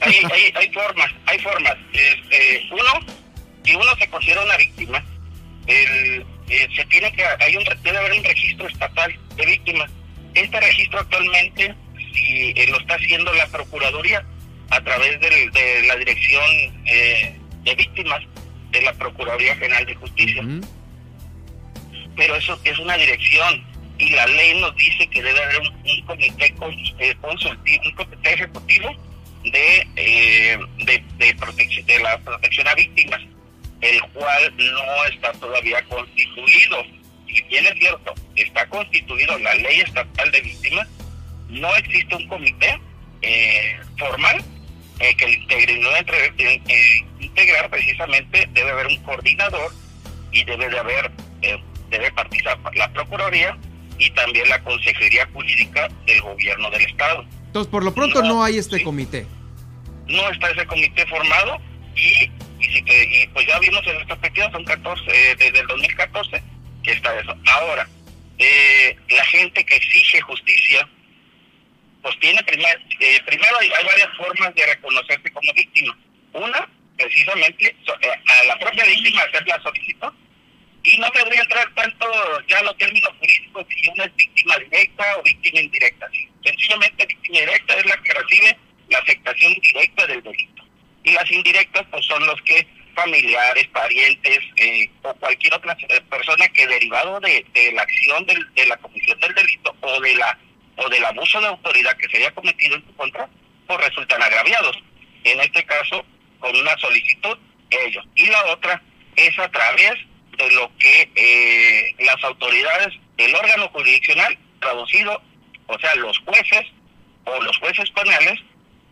Hay, hay, hay formas, hay formas. Este, uno, si uno se considera una víctima, el, eh, se tiene que, hay un, debe haber un registro estatal de víctimas. Este registro actualmente si eh, lo está haciendo la Procuraduría a través de la Dirección eh, de Víctimas de la Procuraduría General de Justicia. Pero eso es una dirección y la ley nos dice que debe haber un, comité eh, consultivo, un comité ejecutivo de, de, de, protección, de la protección a víctimas, el cual no está todavía constituido. Si bien es cierto, está constituido la ley estatal de víctimas, no existe un comité eh, formal eh, que integre, no eh, integrar precisamente debe haber un coordinador y debe de haber debe participar la procuraduría y también la consejería jurídica del gobierno del estado. Entonces por lo pronto no, hay este comité. No está ese comité formado y, y, pues ya vimos en esta perspectiva, son 14, eh, desde el 2014 que está eso. Ahora, eh, la gente que exige justicia, pues tiene primer, eh, primero hay, varias formas de reconocerse como víctima. Una, precisamente, a la propia víctima hacer la solicitud y no debería entrar tanto ya los términos jurídicos si una es víctima directa o víctima indirecta. Sencillamente víctima directa es la que recibe la afectación directa del delito. Y las indirectas pues son los que familiares, parientes eh, o cualquier otra eh, persona que derivado de, la acción de la comisión del delito o de la o del abuso de autoridad que se haya cometido en su contra, pues resultan agraviados. En este caso, con una solicitud, ellos. Y la otra es a través de lo que eh, las autoridades del órgano jurisdiccional, traducido, o sea, los jueces o los jueces penales,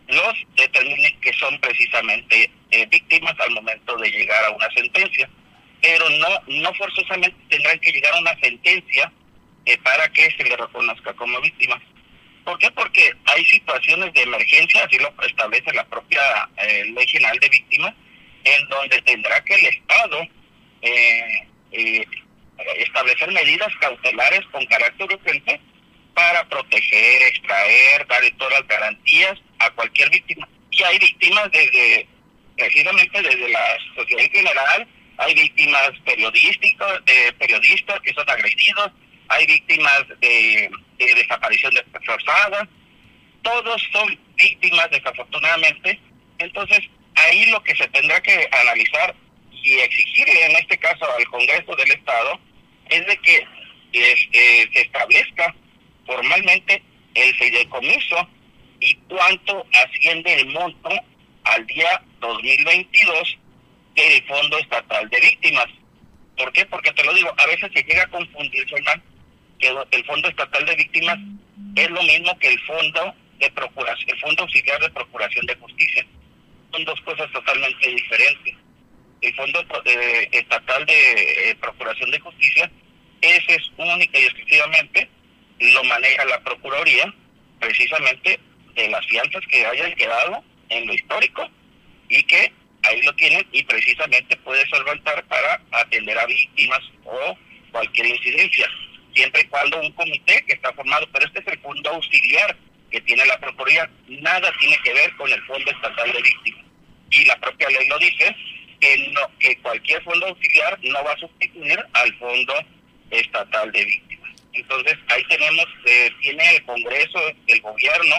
los determinen que son precisamente eh, víctimas al momento de llegar a una sentencia. Pero no, no forzosamente tendrán que llegar a una sentencia eh, para que se le reconozca como víctima. ¿Por qué? Porque hay situaciones de emergencia, así lo establece la propia Ley General de Víctimas, en donde tendrá que el Estado eh, eh, establecer medidas cautelares con carácter urgente para proteger, extraer, dar todas las garantías a cualquier víctima. Y hay víctimas desde, precisamente desde la sociedad en general, hay víctimas periodísticas, de periodistas que son agredidos, hay víctimas de, de desaparición de forzada, todos son víctimas desafortunadamente, entonces ahí lo que se tendrá que analizar y exigirle en este caso al Congreso del Estado es de que eh, se establezca formalmente el fideicomiso y cuánto asciende el monto al día 2022 del Fondo Estatal de Víctimas. ¿Por qué? Porque te lo digo, a veces se llega a confundir, que el Fondo Estatal de Víctimas es lo mismo que el Fondo de Procuración, el Fondo Auxiliar de Procuración de Justicia. Son dos cosas totalmente diferentes el Fondo eh, Estatal de eh, Procuración de Justicia, ese es única y exclusivamente lo maneja la Procuraduría, precisamente de las fianzas que hayan quedado en lo histórico y que ahí lo tienen y precisamente puede solventar para atender a víctimas o cualquier incidencia, siempre y cuando un comité que está formado, pero este es el fondo auxiliar que tiene la Procuraduría, nada tiene que ver con el Fondo Estatal de Víctimas. Y la propia ley lo dice, que, no, que cualquier fondo auxiliar no va a sustituir al fondo estatal de víctimas. Entonces ahí tenemos, eh, tiene el Congreso, el gobierno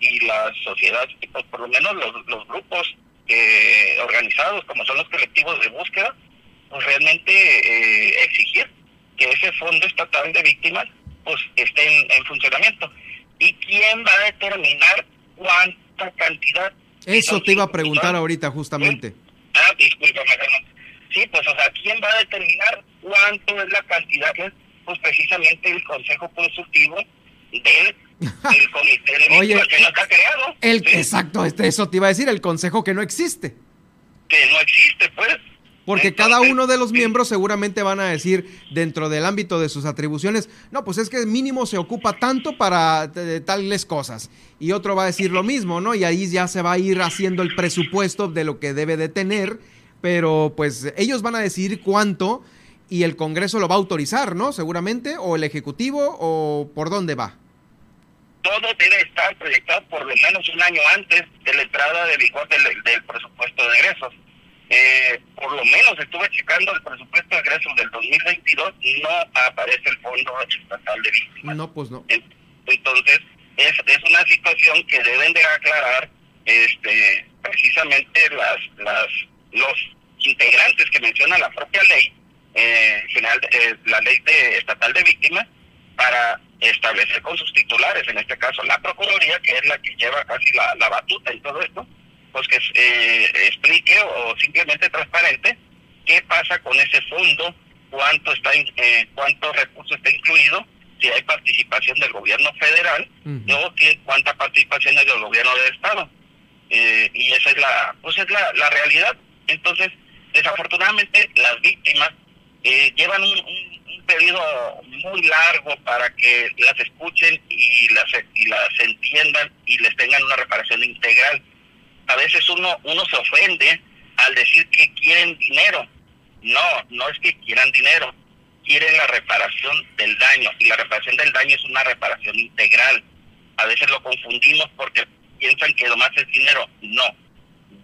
y la sociedad, pues, por lo menos los, los grupos eh, organizados como son los colectivos de búsqueda, pues realmente eh, exigir que ese fondo estatal de víctimas pues esté en, en funcionamiento. ¿Y quién va a determinar cuánta cantidad? Eso te iba a preguntar ahorita justamente. Ah, discúlpame, Sí, pues, o sea, ¿quién va a determinar cuánto es la cantidad? Pues precisamente el Consejo Consultivo del, Comité de Oye, que no está creado. El, Exacto, este, eso te iba a decir, el Consejo que no existe. Que no existe, pues. Porque cada uno de los miembros seguramente van a decir dentro del ámbito de sus atribuciones, no, pues es que mínimo se ocupa tanto para tales cosas. Y otro va a decir lo mismo, ¿no? Y ahí ya se va a ir haciendo el presupuesto de lo que debe de tener, pero pues ellos van a decidir cuánto y el Congreso lo va a autorizar, ¿no? Seguramente, o el Ejecutivo, o por dónde va. Todo debe estar proyectado por lo menos un año antes de la entrada de vigor del, del presupuesto de egresos eh, por lo menos estuve checando el presupuesto de egresos del 2022 y no aparece el Fondo Estatal de Víctimas. No, pues no. Entonces, es, es una situación que deben de aclarar este precisamente las las los integrantes que menciona la propia ley eh, general eh, la ley de estatal de víctimas para establecer con sus titulares en este caso la procuraduría que es la que lleva casi la, la batuta en todo esto pues que eh, explique o simplemente transparente qué pasa con ese fondo, cuánto está, eh, cuántos recursos está incluido, si hay participación del gobierno federal o cuánta participación hay del gobierno del estado. Eh, y esa es la, pues es la, la realidad. Entonces, desafortunadamente, las víctimas eh, llevan un, un, periodo muy largo para que las escuchen y las, y las entiendan y les tengan una reparación integral a veces uno, uno se ofende al decir que quieren dinero. No, no es que quieran dinero, quieren la reparación del daño y la reparación del daño es una reparación integral. A veces lo confundimos porque piensan que nomás es dinero. No,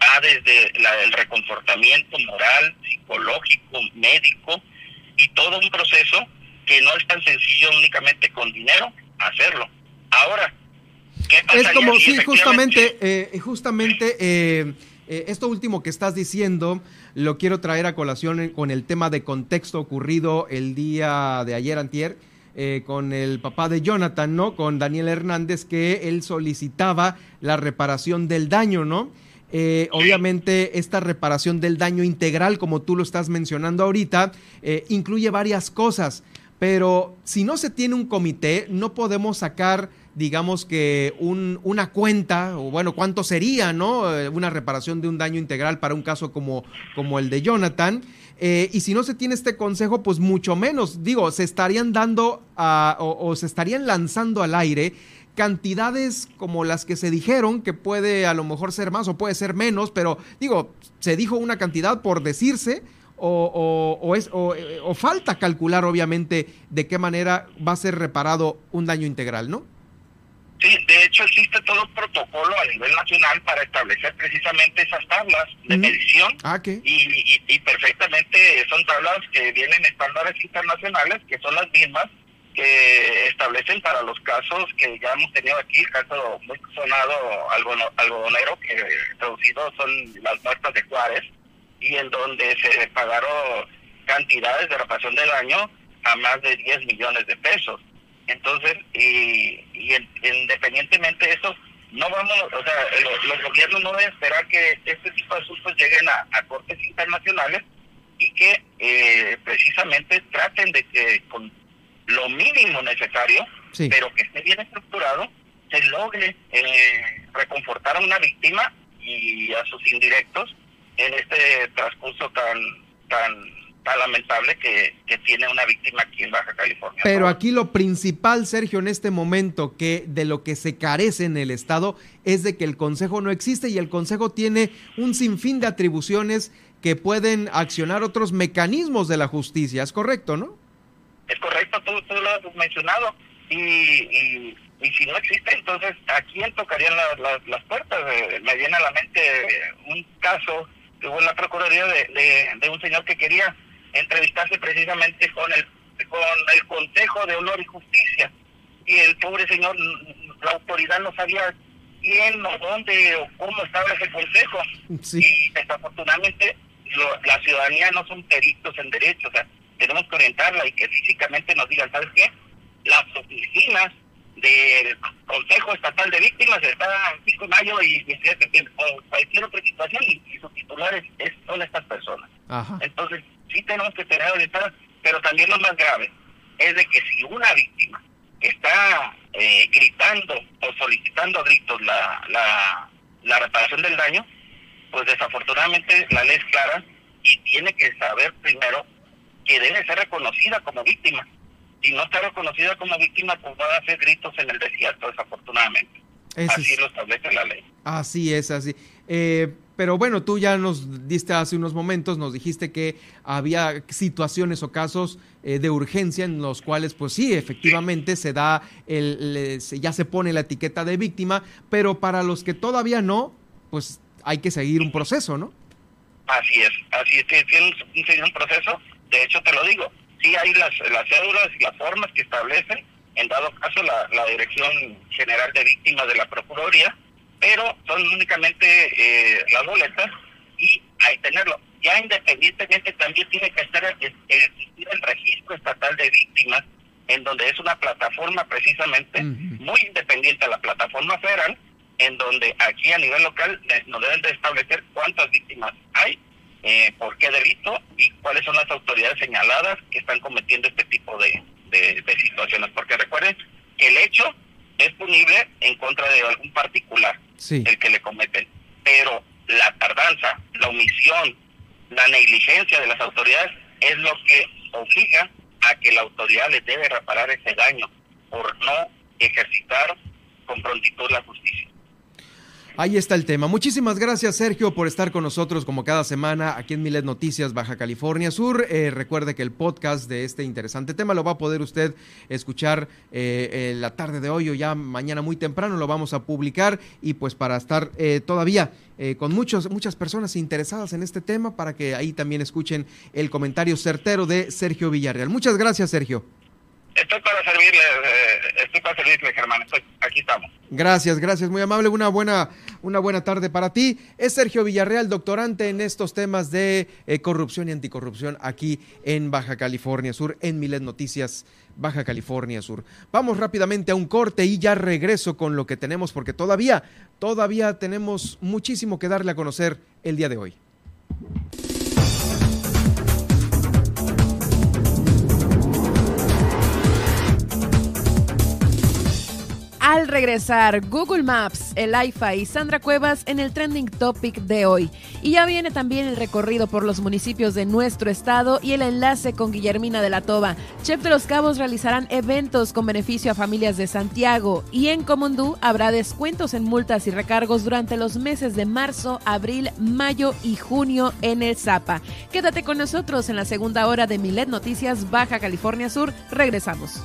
va desde el reconfortamiento moral, psicológico, médico y todo un proceso que no es tan sencillo únicamente con dinero hacerlo. Ahora, ¿qué Es como, si justamente, eh, justamente eh, eh, esto último que estás diciendo lo quiero traer a colación con el tema de contexto ocurrido el día de ayer antier. con el papá de Jonathan, ¿no? Con Daniel Hernández, que él solicitaba la reparación del daño, ¿no? obviamente esta reparación del daño integral, como tú lo estás mencionando ahorita, incluye varias cosas. Pero si no se tiene un comité, no podemos sacar, digamos que un, una cuenta, o bueno, cuánto sería, ¿no? Eh, una reparación de un daño integral para un caso como, como el de Jonathan. Eh, y si no se tiene este consejo, pues mucho menos. Digo, se estarían dando o, se estarían lanzando al aire cantidades como las que se dijeron, que puede a lo mejor ser más o puede ser menos, pero digo, se dijo una cantidad por decirse, o, o, es, o, falta calcular, obviamente, de qué manera va a ser reparado un daño integral, ¿no? Sí, de hecho existe todo un protocolo a nivel nacional para establecer precisamente esas tablas de medición ah, y, y, perfectamente son tablas que vienen estándares internacionales que son las mismas que establecen para los casos que ya hemos tenido aquí, el caso muy sonado algodonero, que traducido son las muertas de Juárez, y en donde se pagaron cantidades de reparación del daño a más de 10 millones de pesos. Entonces, y, independientemente de eso, no vamos, o sea, los, gobiernos no deben esperar que este tipo de asuntos lleguen a, cortes internacionales y que eh, precisamente traten de que con lo mínimo necesario, pero que esté bien estructurado, se logre eh, reconfortar a una víctima y a sus indirectos en este transcurso tan tan tan lamentable que, que, tiene una víctima aquí en Baja California. Pero aquí lo principal, Sergio, en este momento, que de lo que se carece en el Estado es de que el Consejo no existe y el Consejo tiene un sinfín de atribuciones que pueden accionar otros mecanismos de la justicia. ¿Es correcto, no? Es correcto, tú, tú lo has mencionado. Y, y, y si no existe, entonces, ¿a quién tocarían las puertas? Eh, me viene a la mente un caso que hubo en la Procuraduría de, de, un señor que quería entrevistarse precisamente con el, con el Consejo de Honor y Justicia. Y el pobre señor, la autoridad no sabía quién o dónde o cómo estaba ese consejo. Y desafortunadamente la ciudadanía no son peritos en derecho, o sea, tenemos que orientarla y que físicamente nos digan, ¿sabes qué? Las oficinas del Consejo Estatal de Víctimas está en 5 de mayo y 16 de septiembre, o cualquier otra situación, y, sus titulares es, son estas personas. Entonces, sí tenemos que tener orientadas, pero también lo más grave es de que si una víctima está eh, gritando o solicitando a gritos la, la, la reparación del daño, pues desafortunadamente la ley es clara y tiene que saber primero que debe ser reconocida como víctima si no está reconocida como víctima, pues va a hacer gritos en el desierto, desafortunadamente. así lo establece la ley. Así es, así. Eh, pero bueno, tú ya nos diste hace unos momentos, nos dijiste que había situaciones o casos eh, de urgencia en los cuales, pues sí, efectivamente se da, el, ya se pone la etiqueta de víctima, pero para los que todavía no, pues hay que seguir un proceso, ¿no? Así es, así es, tiene un proceso. De hecho, te lo digo, sí hay las, las cédulas y las formas que establecen, en dado caso, la, la Dirección General de Víctimas de la Procuraduría, pero son únicamente eh, las boletas y hay tenerlo. Ya independientemente también tiene que estar existir el registro estatal de víctimas, en donde es una plataforma precisamente muy independiente a la plataforma federal, en donde aquí a nivel local nos deben de establecer cuántas víctimas hay eh, por qué delito y cuáles son las autoridades señaladas que están cometiendo este tipo de, de, situaciones. Porque recuerden que el hecho es punible en contra de algún particular, el que le cometen. Pero la tardanza, la omisión, la negligencia de las autoridades es lo que obliga a que la autoridad les debe reparar ese daño por no ejercitar con prontitud la justicia. Ahí está el tema. Muchísimas gracias, Sergio, por estar con nosotros como cada semana aquí en Milet Noticias Baja California Sur. Eh, recuerde que el podcast de este interesante tema lo va a poder usted escuchar eh, la tarde de hoy o ya mañana muy temprano lo vamos a publicar y pues para estar eh, todavía con muchos, muchas personas interesadas en este tema para que ahí también escuchen el comentario certero de Sergio Villarreal. Muchas gracias, Sergio. Estoy para servirle, eh, estoy para servirle, Germán. aquí estamos. Gracias, gracias, muy amable. Una buena, una buena tarde para ti. Es Sergio Villarreal, doctorante en estos temas de eh, corrupción y anticorrupción aquí en Baja California Sur, en Milet Noticias, Baja California Sur. Vamos rápidamente a un corte y ya regreso con lo que tenemos, porque todavía, todavía tenemos muchísimo que darle a conocer el día de hoy. Al regresar, Google Maps, el IFA y Sandra Cuevas en el trending topic de hoy. Y ya viene también el recorrido por los municipios de nuestro estado y el enlace con Guillermina de la Toba. Chef de los Cabos realizarán eventos con beneficio a familias de Santiago y en Comondú habrá descuentos en multas y recargos durante los meses de marzo, abril, mayo y junio en el Zapa. Quédate con nosotros en la segunda hora de Milet Noticias Baja California Sur. Regresamos.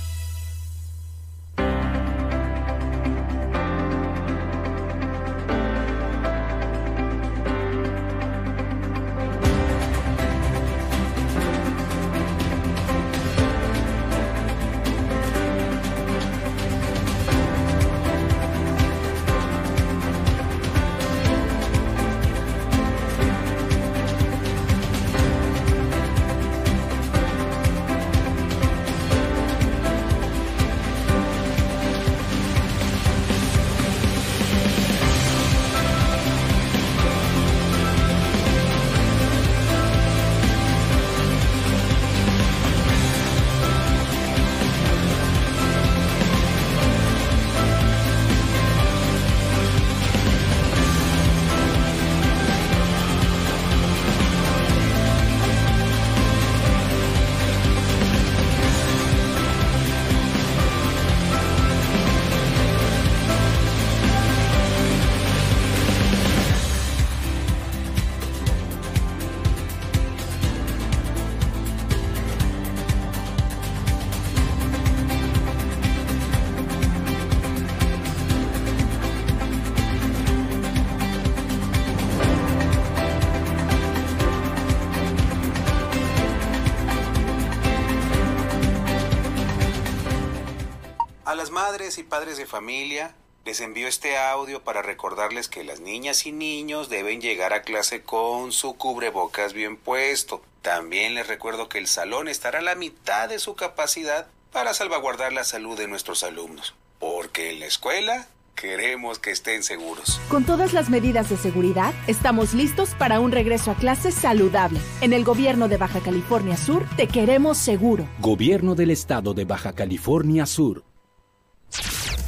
Madres y padres de familia, les envío este audio para recordarles que las niñas y niños deben llegar a clase con su cubrebocas bien puesto. También les recuerdo que el salón estará a la mitad de su capacidad para salvaguardar la salud de nuestros alumnos. Porque en la escuela queremos que estén seguros. Con todas las medidas de seguridad, estamos listos para un regreso a clases saludable. En el gobierno de Baja California Sur, te queremos seguro. Gobierno del Estado de Baja California Sur.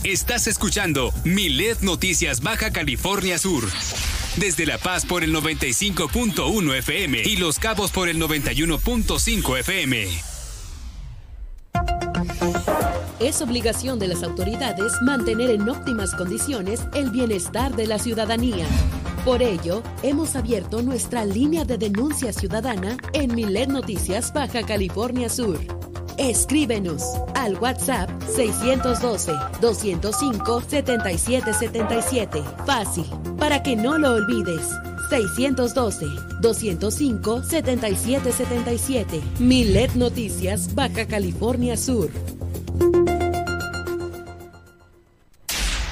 Estás escuchando Milet Noticias Baja California Sur. Desde La Paz por el 95.1 FM y Los Cabos por el 91.5 FM. Es obligación de las autoridades mantener en óptimas condiciones el bienestar de la ciudadanía. Por ello, hemos abierto nuestra línea de denuncia ciudadana en Milet Noticias Baja California Sur Escríbenos al WhatsApp 612-205-7777. Fácil, para que no lo olvides. 612-205-7777. Milet Noticias, Baja California Sur.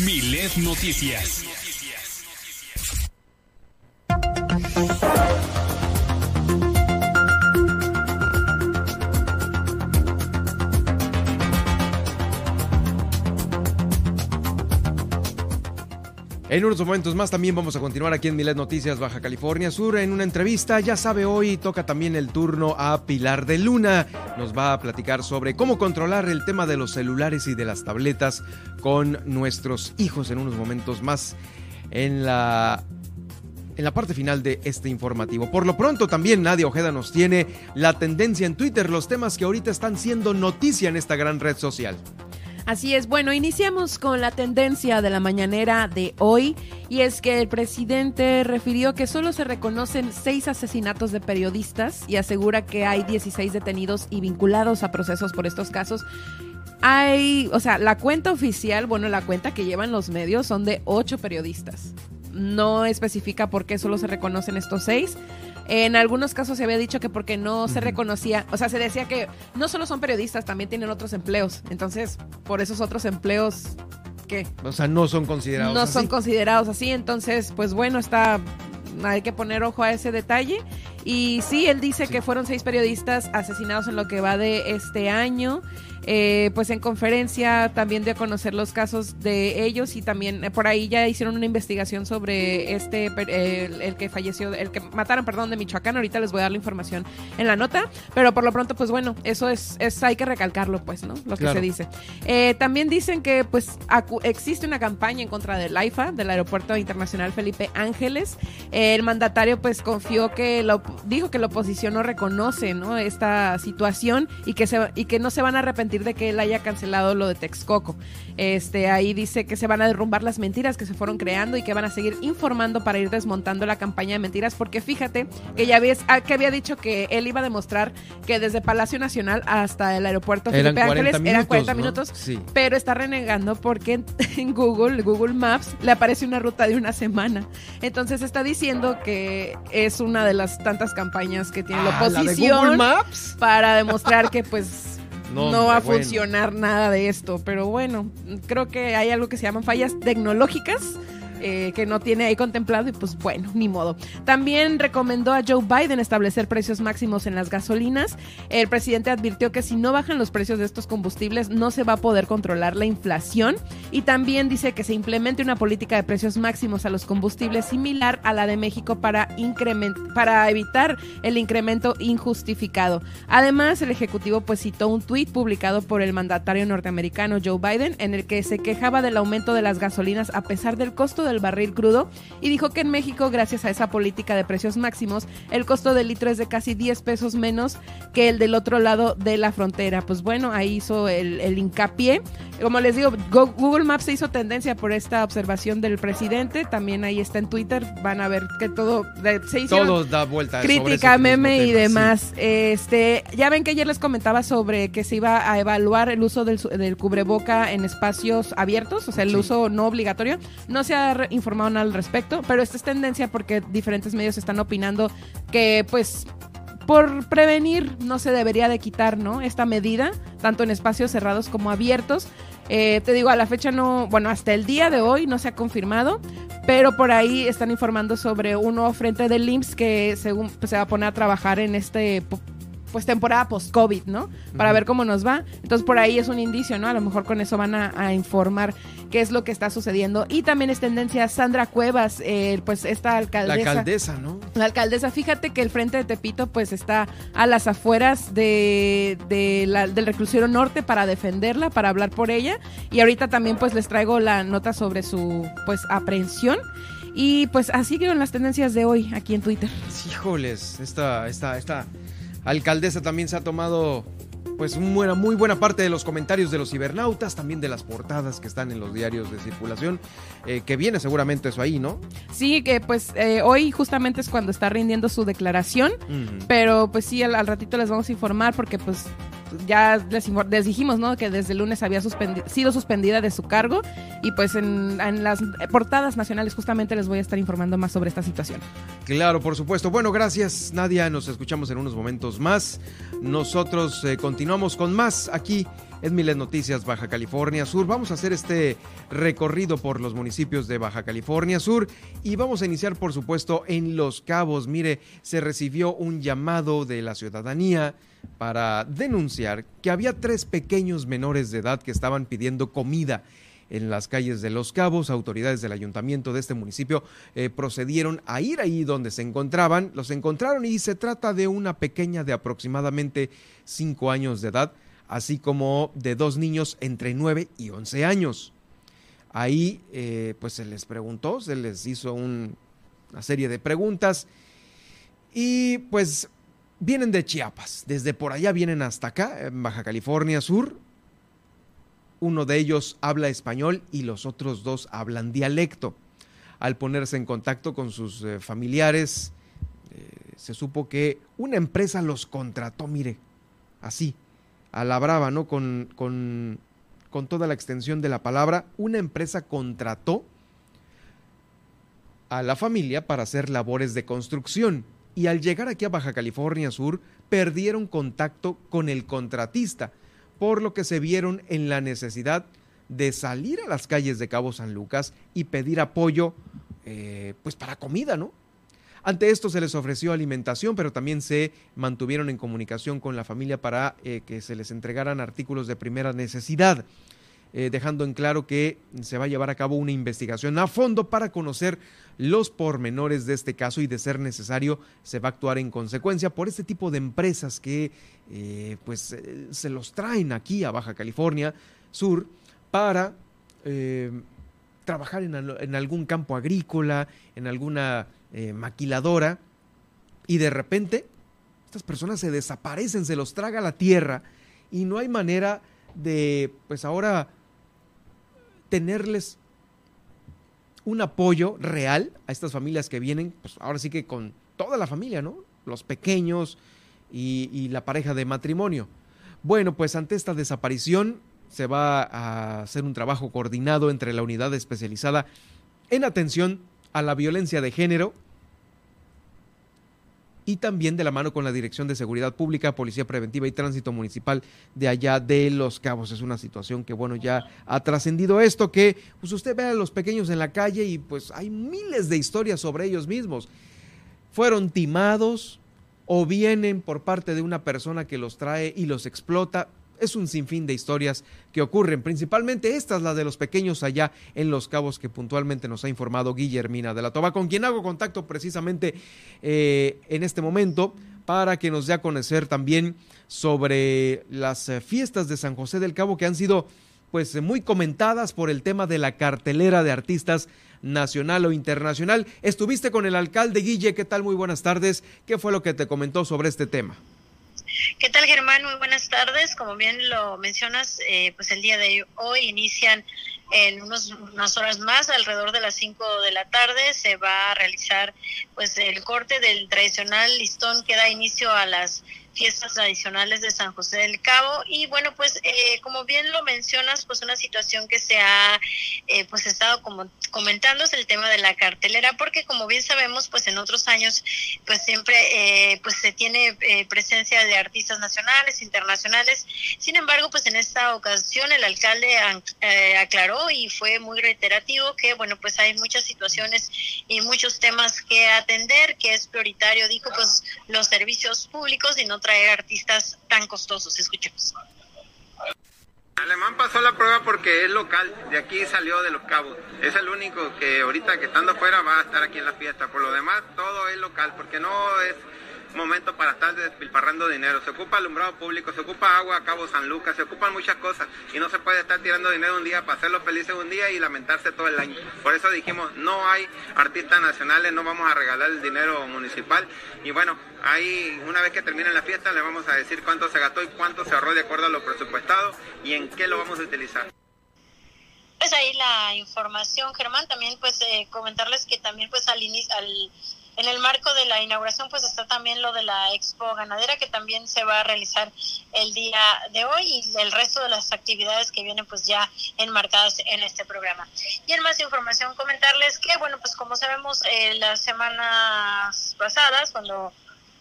Milet Noticias. En unos momentos más también vamos a continuar aquí en Milet Noticias Baja California Sur en una entrevista. Ya sabe, hoy toca también el turno a Pilar de Luna. Nos va a platicar sobre cómo controlar el tema de los celulares y de las tabletas con nuestros hijos en unos momentos más en la en la parte final de este informativo. Por lo pronto también Nadia Ojeda nos tiene la tendencia en Twitter, los temas que ahorita están siendo noticia en esta gran red social. Así es, bueno, iniciamos con la tendencia de la mañanera de hoy y es que el presidente refirió que solo se reconocen seis asesinatos de periodistas y asegura que hay 16 detenidos y vinculados a procesos por estos casos. Hay, o sea, la cuenta oficial, bueno, la cuenta que llevan los medios son de ocho periodistas. No especifica por qué solo se reconocen estos seis. En algunos casos se había dicho que porque no se reconocía, o sea, se decía que no solo son periodistas, también tienen otros empleos. Entonces, por esos otros empleos, ¿qué? O sea, no son considerados No así. son considerados así. Entonces, pues bueno, está hay que poner ojo a ese detalle. Y sí, él dice que fueron seis periodistas asesinados en lo que va de este año. Eh, pues en conferencia también dio a conocer los casos de ellos y también eh, por ahí ya hicieron una investigación sobre este el, el que falleció, el que mataron, perdón, de Michoacán. Ahorita les voy a dar la información en la nota, pero por lo pronto, pues bueno, eso es, es hay que recalcarlo, pues, ¿no? Lo que Claro. se dice. Eh, también dicen que pues existe una campaña en contra del AIFA, del Aeropuerto Internacional Felipe Ángeles. el mandatario pues confió que la op- dijo que la oposición no reconoce ¿no? esta situación y que se y que no se van a arrepentir de que él haya cancelado lo de Texcoco. Este ahí dice que se van a derrumbar las mentiras que se fueron creando y que van a seguir informando para ir desmontando la campaña de mentiras porque fíjate que ya había, ah, que había dicho que él iba a demostrar que desde Palacio Nacional hasta el aeropuerto Eran Felipe 40 Ángeles eran 40 minutos, ¿no? minutos, Sí. pero está renegando porque en, Google, Google Maps, le aparece una ruta de una semana. Entonces está diciendo que es una de las tantas campañas que tiene la Ah, ¿la de oposición Google Maps? para demostrar que pues No, no, va a bueno. funcionar nada de esto. Pero bueno, creo que hay algo que se llaman fallas tecnológicas. Eh, que no tiene ahí contemplado y pues bueno, ni modo. También recomendó a Joe Biden establecer precios máximos en las gasolinas. El presidente advirtió que si no bajan los precios de estos combustibles no se va a poder controlar la inflación y también dice que se implemente una política de precios máximos a los combustibles similar a la de México para, para evitar el incremento injustificado. Además, el ejecutivo pues citó un tuit publicado por el mandatario norteamericano Joe Biden en el que se quejaba del aumento de las gasolinas a pesar del costo del barril crudo y dijo que en México, gracias a esa política de precios máximos, el costo del litro es de casi 10 pesos menos que el del otro lado de la frontera. Pues bueno, ahí hizo el, el hincapié. Como les digo, Go- Google Maps se hizo tendencia por esta observación del presidente. También ahí está en Twitter. Van a ver que todo se hicieron Todo da vuelta crítica, meme y sí. demás. Este, ya ven que ayer les comentaba sobre que se iba a evaluar el uso del, del cubreboca en espacios abiertos, o sea, el uso no obligatorio. No se ha re- informado al respecto, pero esta es tendencia porque diferentes medios están opinando que, pues, por prevenir no se debería de quitar, ¿no? Esta medida, tanto en espacios cerrados como abiertos. Eh, te digo, a la fecha no, bueno, hasta el día de hoy no se ha confirmado, pero por ahí están informando sobre un nuevo frente del IMSS que según pues, se va a poner a trabajar en este pues temporada post-COVID, ¿no? Para ver cómo nos va. Entonces por ahí es un indicio, ¿no? A lo mejor con eso van a, a informar qué es lo que está sucediendo. Y también es tendencia Sandra Cuevas, eh, pues esta La alcaldesa. alcaldesa, ¿no? La alcaldesa, fíjate que el frente de Tepito pues está a las afueras de, de la- del reclusorio norte para defenderla, para hablar por ella. Y ahorita también pues les traigo la nota sobre su pues aprehensión. Y pues así quedan las tendencias de hoy aquí en Twitter. Híjoles, esta, esta, esta alcaldesa también se ha tomado pues una muy buena parte de los comentarios de los cibernautas, también de las portadas que están en los diarios de circulación, eh, que viene seguramente eso ahí, ¿no? Sí, que pues eh, hoy justamente es cuando está rindiendo su declaración, pero pues sí, al, ratito les vamos a informar porque pues ya les, dijimos, ¿no? Que desde el lunes había sido suspendida de su cargo y pues en, las portadas nacionales justamente les voy a estar informando más sobre esta situación. Claro, por supuesto. Bueno, gracias Nadia, nos escuchamos en unos momentos más. Nosotros eh, continuamos con más aquí en Miles Noticias Baja California Sur. Vamos a hacer este recorrido por los municipios de Baja California Sur y vamos a iniciar por supuesto en Los Cabos. Mire, se recibió un llamado de la ciudadanía para denunciar que había tres pequeños menores de edad que estaban pidiendo comida en las calles de Los Cabos. Autoridades del ayuntamiento de este municipio eh, procedieron a ir ahí donde se encontraban. Los encontraron y se trata de una pequeña de aproximadamente cinco años de edad, así como de dos niños entre 9 y 11 años. Ahí eh, pues se les preguntó, se les hizo una serie de preguntas y pues vienen de Chiapas, desde por allá vienen hasta acá, en Baja California Sur. Uno de ellos habla español y los otros dos hablan dialecto. Al ponerse en contacto con sus eh, familiares, eh, se supo que una empresa los contrató, mire, así, a la brava, ¿no? Con, con, con toda la extensión de la palabra, una empresa contrató a la familia para hacer labores de construcción y al llegar aquí a Baja California Sur perdieron contacto con el contratista, por lo que se vieron en la necesidad de salir a las calles de Cabo San Lucas y pedir apoyo eh, pues para comida, ¿no? Ante esto se les ofreció alimentación, pero también se mantuvieron en comunicación con la familia para eh, que se les entregaran artículos de primera necesidad. Eh, dejando en claro que se va a llevar a cabo una investigación a fondo para conocer los pormenores de este caso y de ser necesario se va a actuar en consecuencia por este tipo de empresas que eh, pues se los traen aquí a Baja California Sur para trabajar en, algún campo agrícola, en alguna maquiladora y de repente estas personas se desaparecen, se los traga la tierra y no hay manera de pues ahora tenerles un apoyo real a estas familias que vienen, pues ahora sí que con toda la familia, ¿no? Los pequeños y, la pareja de matrimonio. Bueno, pues ante esta desaparición se va a hacer un trabajo coordinado entre la unidad especializada en atención a la violencia de género y también de la mano con la Dirección de Seguridad Pública, Policía Preventiva y Tránsito Municipal de allá de Los Cabos. Es una situación que, bueno, ya ha trascendido esto, que pues usted ve a los pequeños en la calle y pues hay miles de historias sobre ellos mismos. Fueron timados o vienen por parte de una persona que los trae y los explota es un sinfín de historias que ocurren, principalmente esta es la de los pequeños allá en Los Cabos que puntualmente nos ha informado Guillermina de la Toba, con quien hago contacto precisamente eh, en este momento para que nos dé a conocer también sobre las eh, fiestas de San José del Cabo que han sido pues muy comentadas por el tema de la cartelera de artistas nacional o internacional. Estuviste con el alcalde Guille, ¿qué tal? Muy buenas tardes. ¿Qué fue lo que te comentó sobre este tema? ¿Qué tal, Germán? Muy buenas tardes. Como bien lo mencionas, eh, pues el día de hoy inician en unos, unas horas más, alrededor de las 5 de la tarde, se va a realizar pues el corte del tradicional listón que da inicio a las fiestas tradicionales de San José del Cabo. Y bueno pues eh, como bien lo mencionas pues una situación que se ha eh, pues estado como comentando es el tema de la cartelera porque como bien sabemos pues en otros años pues siempre eh, pues se tiene presencia de artistas nacionales internacionales. Sin embargo pues en esta ocasión el alcalde aclaró y fue muy reiterativo que bueno pues hay muchas situaciones y muchos temas que atender que es prioritario dijo pues los servicios públicos y no traer artistas tan costosos. Escuchemos. Alemán pasó la prueba porque es local, de aquí salió de los cabos. Es el único que ahorita que estando afuera va a estar aquí en la fiesta. Por lo demás, todo es local, porque no es momento para estar despilfarrando dinero. Se ocupa alumbrado público, se ocupa agua Cabo San Lucas, se ocupan muchas cosas y no se puede estar tirando dinero un día para hacerlos felices un día y lamentarse todo el año. Por eso dijimos, no hay artistas nacionales, no vamos a regalar el dinero municipal y bueno, ahí una vez que termine la fiesta le vamos a decir cuánto se gastó y cuánto se ahorró de acuerdo a lo presupuestado y en qué lo vamos a utilizar pues ahí la información, Germán, también pues eh, comentarles que también pues al inicio, al, en el marco de la inauguración pues está también lo de la Expo Ganadera que también se va a realizar el día de hoy y el resto de las actividades que vienen pues ya enmarcadas en este programa. Y en más información comentarles que bueno pues como sabemos eh, las semanas pasadas cuando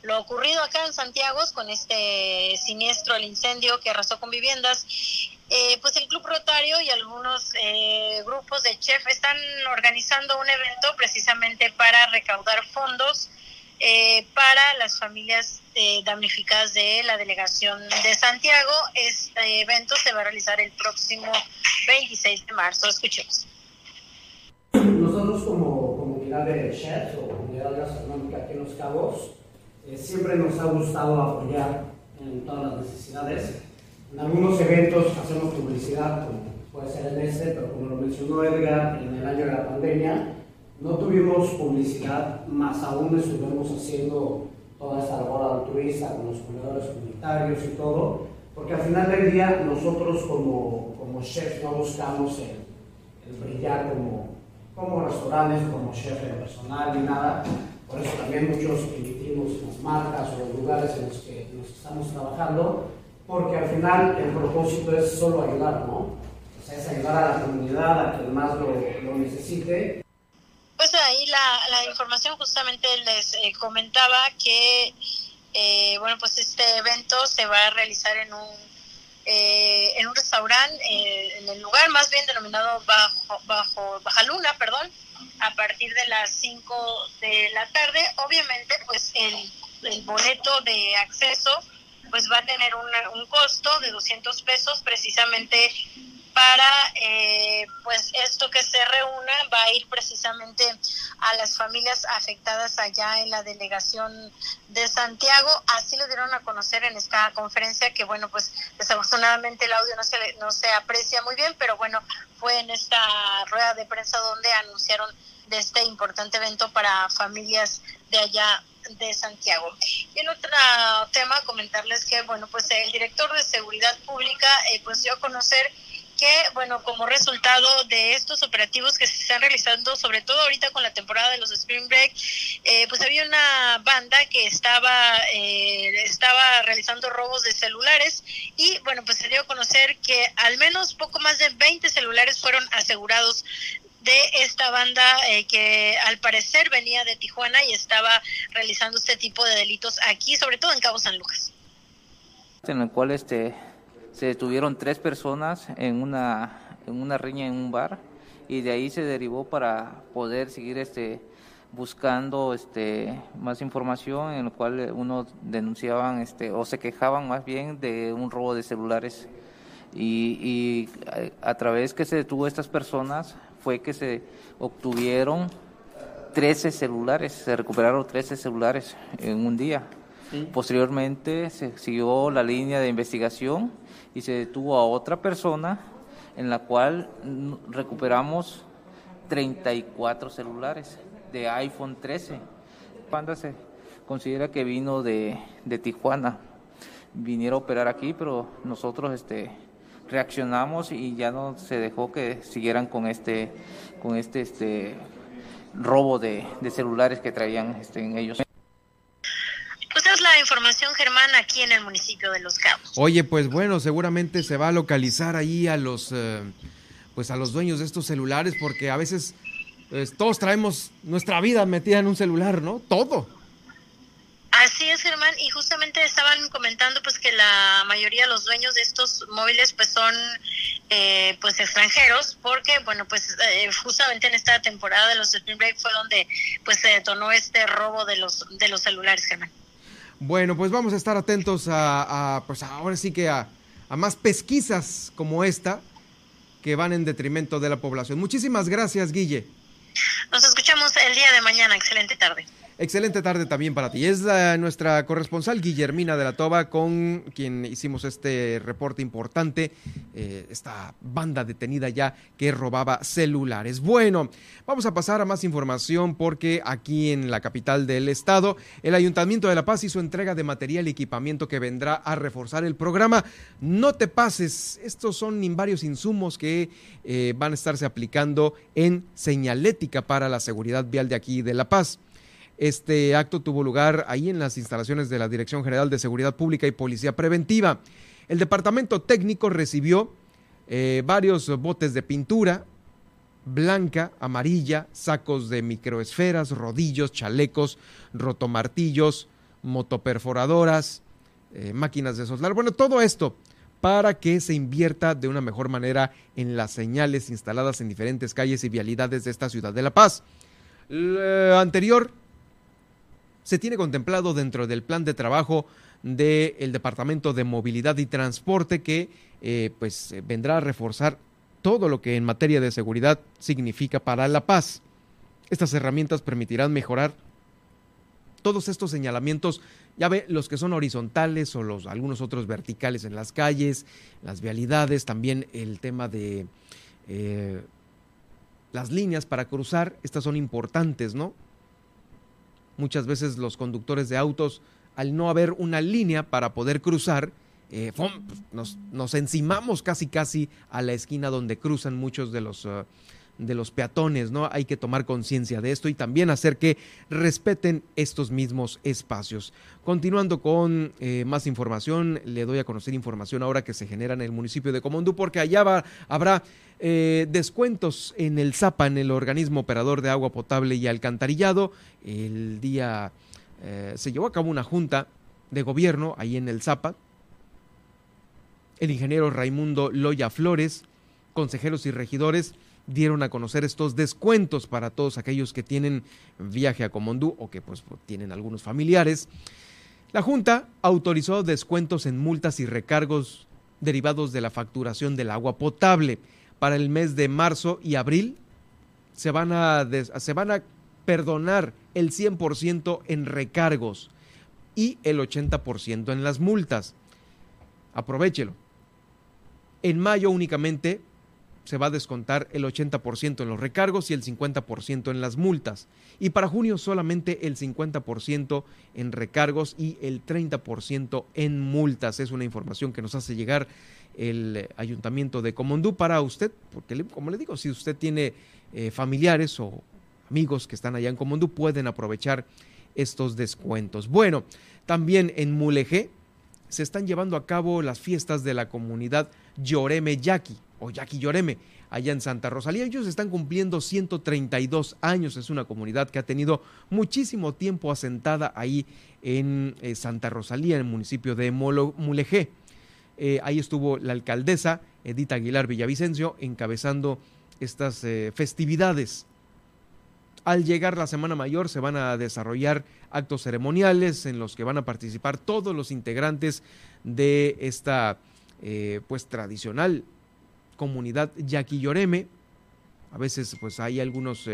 lo ocurrido acá en Santiago con este siniestro, el incendio que arrasó con viviendas, eh, pues el Club Rotario y algunos eh, grupos de chef están organizando un evento precisamente para recaudar fondos eh, para las familias damnificadas de la delegación de Santiago. Este evento se va a realizar el próximo 26 de marzo. Escuchemos. Nosotros como comunidad de chefs o comunidad gastronómica aquí en Los Cabos, siempre nos ha gustado apoyar en todas las necesidades en algunos eventos hacemos publicidad, como puede ser en este, pero como lo mencionó Edgar, en el año de la pandemia no tuvimos publicidad, más aún estuvimos haciendo toda esta labor altruista con los comedores comunitarios y todo, porque al final del día nosotros como, como chefs no buscamos el, brillar como, como restaurantes, como chef personal ni nada, por eso también muchos emitimos las marcas o los lugares en los que nos estamos trabajando, porque al final el propósito es solo ayudar, ¿no? O sea, es ayudar a la comunidad, a quien más lo, lo necesite. Pues ahí la, la información justamente les eh, comentaba que, eh, bueno, pues este evento se va a realizar en un, eh, en un restaurante, en el lugar más bien denominado Bajo, Bajo Baja Luna, perdón, a partir de las 5 de la tarde. Obviamente, pues el, el boleto de acceso pues va a tener un costo de 200 pesos precisamente para eh, pues esto que se reúna va a ir precisamente a las familias afectadas allá en la delegación de Santiago. Así lo dieron a conocer en esta conferencia que bueno pues desafortunadamente el audio no se no se aprecia muy bien pero bueno fue en esta rueda de prensa donde anunciaron de este importante evento para familias de allá de Santiago. Y en otro tema, comentarles que, bueno, pues el director de Seguridad Pública, eh, pues dio a conocer que, bueno, como resultado de estos operativos que se están realizando, sobre todo ahorita con la temporada de los Spring Break, eh, pues había una banda que estaba, eh, estaba realizando robos de celulares y, bueno, pues se dio a conocer que al menos poco más de 20 celulares fueron asegurados de esta banda eh, que al parecer venía de Tijuana y estaba realizando este tipo de delitos aquí, sobre todo en Cabo San Lucas. En el cual este, se detuvieron tres personas en una, en una riña en un bar y de ahí se derivó para poder seguir este, buscando este, más información en el cual uno denunciaban este, o se quejaban más bien de un robo de celulares y, y a, a través que se detuvo estas personas fue que se obtuvieron 13 celulares, se recuperaron 13 celulares en un día. Posteriormente se siguió la línea de investigación y se detuvo a otra persona en la cual recuperamos 34 celulares de iPhone 13. Panda se considera que vino de, de Tijuana, vinieron a operar aquí, pero nosotros este, reaccionamos y ya no se dejó que siguieran con este, con este, este robo de, celulares que traían este, en ellos. Pues es la información, Germán, aquí en el municipio de Los Cabos. Oye, pues bueno, seguramente se va a localizar ahí a los, eh, pues a los dueños de estos celulares, porque a veces pues, todos traemos nuestra vida metida en un celular, ¿no? Todo. Así es, Germán, y justamente estaban comentando pues que la mayoría de los dueños de estos móviles pues son eh, pues extranjeros, porque bueno pues eh, justamente en esta temporada de los Spring Break fue donde pues se detonó este robo de los de los celulares, Germán. Bueno, pues vamos a estar atentos a, pues ahora sí que a, a más pesquisas como esta que van en detrimento de la población. Muchísimas gracias, Guille. Nos escuchamos el día de mañana. Excelente tarde. Excelente tarde también para ti. Es nuestra corresponsal Guillermina de la Toba con quien hicimos este reporte importante, eh, esta banda detenida ya que robaba celulares. Bueno, vamos a pasar a más información porque aquí en la capital del estado, el Ayuntamiento de La Paz hizo entrega de material y equipamiento que vendrá a reforzar el programa. No te pases, estos son varios insumos que eh, van a estarse aplicando en señalética para la seguridad vial de aquí de La Paz. Este acto tuvo lugar ahí en las instalaciones de la Dirección General de Seguridad Pública y Policía Preventiva. El departamento técnico recibió eh, varios botes de pintura blanca, amarilla, sacos de microesferas, rodillos, chalecos, rotomartillos, motoperforadoras, eh, máquinas de soldar. Bueno, todo esto para que se invierta de una mejor manera en las señales instaladas en diferentes calles y vialidades de esta ciudad de La Paz. Lo anterior se tiene contemplado dentro del plan de trabajo del Departamento de Movilidad y Transporte que eh, pues eh, vendrá a reforzar todo lo que en materia de seguridad significa para la paz. Estas herramientas permitirán mejorar todos estos señalamientos, ya ve, los que son horizontales o los algunos otros verticales en las calles, las vialidades, también el tema de eh, las líneas para cruzar, estas son importantes, ¿no? Muchas veces los conductores de autos, al no haber una línea para poder cruzar, eh, nos, nos, encimamos casi casi a la esquina donde cruzan muchos de los, uh, de los peatones, ¿no? Hay que tomar conciencia de esto y también hacer que respeten estos mismos espacios. Continuando con eh, más información, le doy a conocer información ahora que se genera en el municipio de Comondú, porque allá habrá eh, descuentos en el ZAPA, en el organismo operador de agua potable y alcantarillado. El día eh, se llevó a cabo una junta de gobierno ahí en el ZAPA. El ingeniero Raimundo Loya Flores, consejeros y regidores dieron a conocer estos descuentos para todos aquellos que tienen viaje a Comondú o que pues tienen algunos familiares. La Junta autorizó descuentos en multas y recargos derivados de la facturación del agua potable para el mes de marzo y abril se van a, se van a perdonar el 100% en recargos y el 80% en las multas. Aprovechelo. En mayo únicamente se va a descontar el 80% en los recargos y el 50% en las multas. Y para junio solamente el 50% en recargos y el 30% en multas. Es una información que nos hace llegar el ayuntamiento de Comondú para usted, porque como le digo, si usted tiene eh, familiares o amigos que están allá en Comondú, pueden aprovechar estos descuentos. Bueno, también en Mulegé se están llevando a cabo las fiestas de la comunidad Lloreme Yaqui o Yaqui Lloreme allá en Santa Rosalía. Ellos están cumpliendo 132 años. Es una comunidad que ha tenido muchísimo tiempo asentada ahí en eh, Santa Rosalía, en el municipio de Mulegé. Eh, ahí estuvo la alcaldesa Edith Aguilar Villavicencio encabezando estas eh, festividades. Al llegar la Semana Mayor se van a desarrollar actos ceremoniales en los que van a participar todos los integrantes de esta eh, pues tradicional comunidad yaquilloreme. A veces pues hay algunos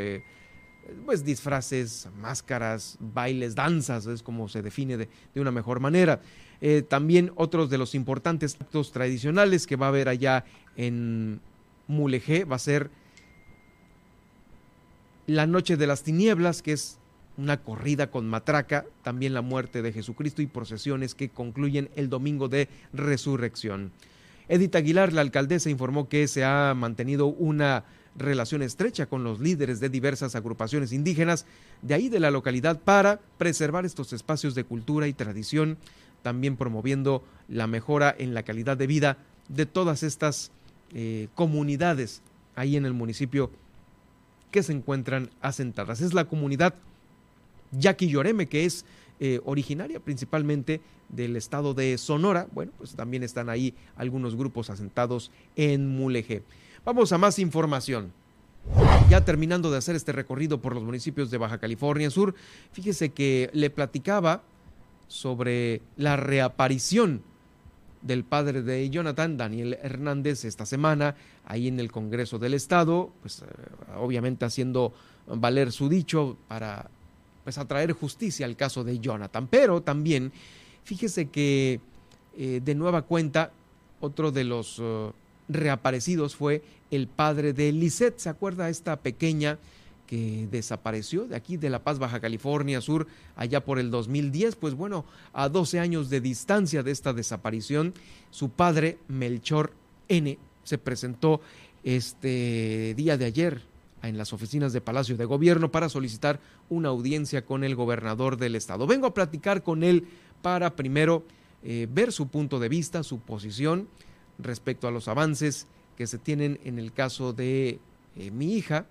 pues disfraces, máscaras, bailes, danzas, es como se define de, de una mejor manera. Eh, también otros de los importantes actos tradicionales que va a haber allá en Mulegé va a ser la Noche de las Tinieblas, que es una corrida con matraca, también la muerte de Jesucristo y procesiones que concluyen el domingo de resurrección. Edith Aguilar, la alcaldesa, informó que se ha mantenido una relación estrecha con los líderes de diversas agrupaciones indígenas de ahí de la localidad para preservar estos espacios de cultura y tradición también promoviendo la mejora en la calidad de vida de todas estas eh, comunidades ahí en el municipio que se encuentran asentadas. Es la comunidad Yaqui Lloreme, que es eh, originaria principalmente del estado de Sonora. Bueno, pues también están ahí algunos grupos asentados en Mulegé. Vamos a más información. Ya terminando de hacer este recorrido por los municipios de Baja California Sur, fíjese que le platicaba sobre la reaparición del padre de Jonathan, Daniel Hernández, esta semana, ahí en el Congreso del Estado, pues eh, obviamente haciendo valer su dicho para pues a traer justicia al caso de Jonathan. Pero también, fíjese que eh, de nueva cuenta, otro de los uh, reaparecidos fue el padre de Lisette. ¿Se acuerda esta pequeña que desapareció de aquí de La Paz, Baja California Sur, allá por el 2010? Pues bueno, a 12 años de distancia de esta desaparición, su padre, Melchor N., se presentó este día de ayer en las oficinas de Palacio de Gobierno para solicitar una audiencia con el gobernador del estado. Vengo a platicar con él para primero eh, ver su punto de vista, su posición respecto a los avances que se tienen en el caso de eh, mi hija,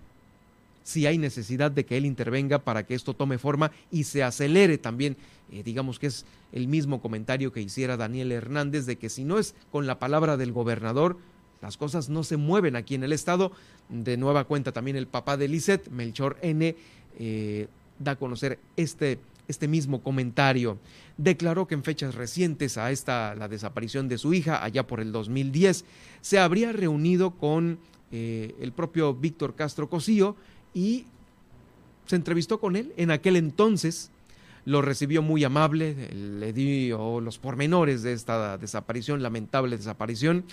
si hay necesidad de que él intervenga para que esto tome forma y se acelere también. Eh, digamos que es el mismo comentario que hiciera Daniel Hernández de que si no es con la palabra del gobernador, las cosas no se mueven aquí en el estado. De nueva cuenta también el papá de Lisset, Melchor N., eh, da a conocer este, este mismo comentario. Declaró que en fechas recientes a esta, la desaparición de su hija, allá por el 2010, se habría reunido con eh, el propio Víctor Castro Cosío, y se entrevistó con él. En aquel entonces lo recibió muy amable, le dio los pormenores de esta desaparición, lamentable desaparición,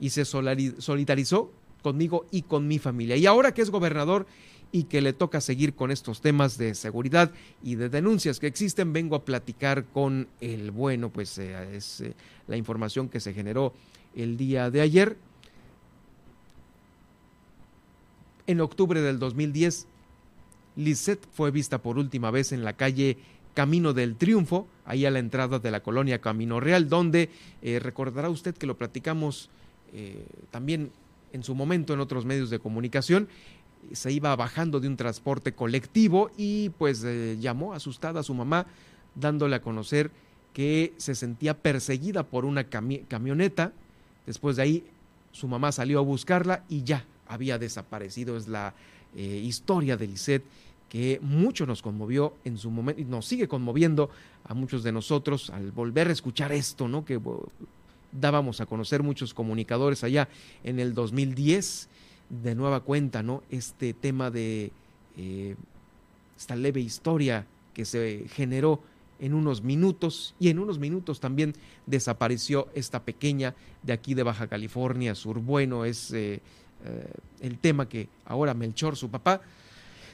y se solidarizó conmigo y con mi familia. Y ahora que es gobernador y que le toca seguir con estos temas de seguridad y de denuncias que existen, vengo a platicar con el bueno, pues eh, es eh, la información que se generó el día de ayer En octubre del 2010, Lisette fue vista por última vez en la calle Camino del Triunfo, ahí a la entrada de la colonia Camino Real, donde eh, recordará usted que lo platicamos eh, también en su momento en otros medios de comunicación, se iba bajando de un transporte colectivo y pues eh, llamó asustada a su mamá dándole a conocer que se sentía perseguida por una camioneta. Después de ahí su mamá salió a buscarla y ya había desaparecido. Es la eh, historia de Lisette que mucho nos conmovió en su momento y nos sigue conmoviendo a muchos de nosotros al volver a escuchar esto, ¿no? Que dábamos a conocer muchos comunicadores allá en el 2010 de nueva cuenta, ¿no? Este tema de eh, esta leve historia que se generó en unos minutos y en unos minutos también desapareció esta pequeña de aquí de Baja California Sur. Bueno, es eh, eh, el tema que ahora Melchor, su papá,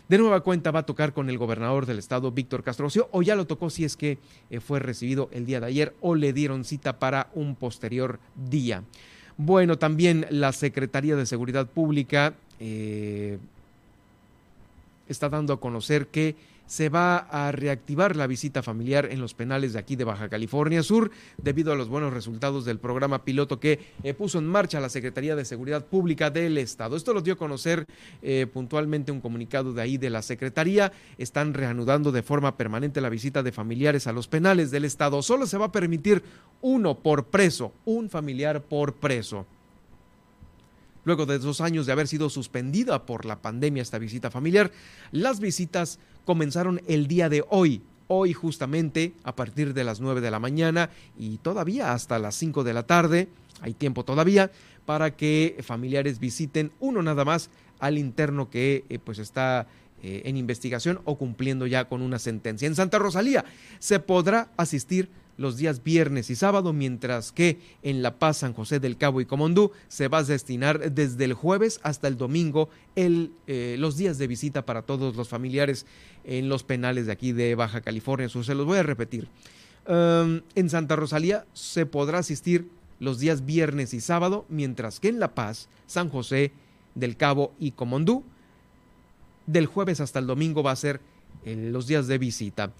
de nueva cuenta va a tocar con el gobernador del estado, Víctor Castro o ya lo tocó si es que eh, fue recibido el día de ayer o le dieron cita para un posterior día. Bueno, también la Secretaría de Seguridad Pública eh, está dando a conocer que se va a reactivar la visita familiar en los penales de aquí de Baja California Sur debido a los buenos resultados del programa piloto que eh, puso en marcha la Secretaría de Seguridad Pública del Estado. Esto lo dio a conocer eh, puntualmente un comunicado de ahí de la Secretaría. Están reanudando de forma permanente la visita de familiares a los penales del Estado. Solo se va a permitir uno por preso, un familiar por preso. Luego de dos años de haber sido suspendida por la pandemia esta visita familiar, las visitas comenzaron el día de hoy, hoy justamente a partir de las 9 de la mañana y todavía hasta las 5 de la tarde, hay tiempo todavía para que familiares visiten uno nada más al interno que eh, pues está eh, en investigación o cumpliendo ya con una sentencia. En Santa Rosalía se podrá asistir los días viernes y sábado, mientras que en La Paz, San José del Cabo y Comondú se va a destinar desde el jueves hasta el domingo el, eh, los días de visita para todos los familiares en los penales de aquí de Baja California Se los voy a repetir. Um, en Santa Rosalía se podrá asistir los días viernes y sábado, mientras que en La Paz, San José del Cabo y Comondú, del jueves hasta el domingo va a ser eh, los días de visita.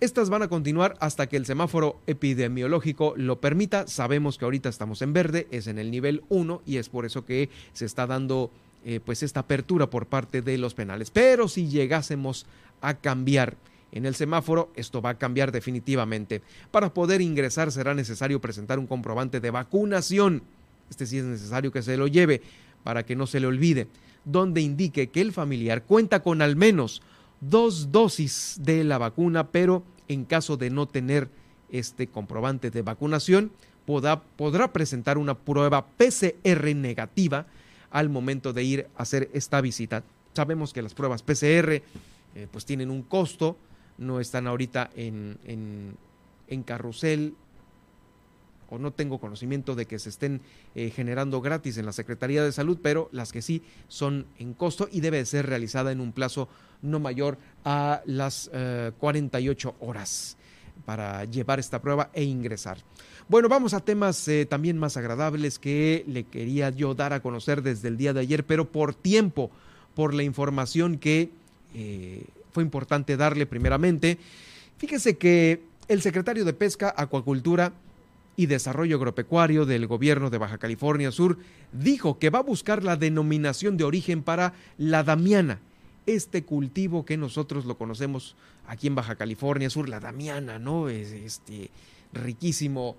Estas van a continuar hasta que el semáforo epidemiológico lo permita. Sabemos que ahorita estamos en verde, es en el nivel 1 y es por eso que se está dando eh, pues esta apertura por parte de los penales. Pero si llegásemos a cambiar en el semáforo, esto va a cambiar definitivamente. Para poder ingresar será necesario presentar un comprobante de vacunación. Este sí es necesario que se lo lleve para que no se le olvide, donde indique que el familiar cuenta con al menos dos dosis de la vacuna, pero en caso de no tener este comprobante de vacunación, podrá, presentar una prueba PCR negativa al momento de ir a hacer esta visita. Sabemos que las pruebas PCR eh, pues tienen un costo, no están ahorita en, en, en carrusel o no tengo conocimiento de que se estén eh, generando gratis en la Secretaría de Salud, pero las que sí son en costo y debe ser realizada en un plazo no mayor a las 48 horas para llevar esta prueba e ingresar. Bueno, vamos a temas eh, también más agradables que le quería yo dar a conocer desde el día de ayer, pero por tiempo, por la información que eh, fue importante darle primeramente. Fíjese que el secretario de Pesca, Acuacultura y Desarrollo Agropecuario del gobierno de Baja California Sur dijo que va a buscar la denominación de origen para la damiana, este cultivo que nosotros lo conocemos aquí en Baja California Sur, la damiana, ¿no? Es este riquísimo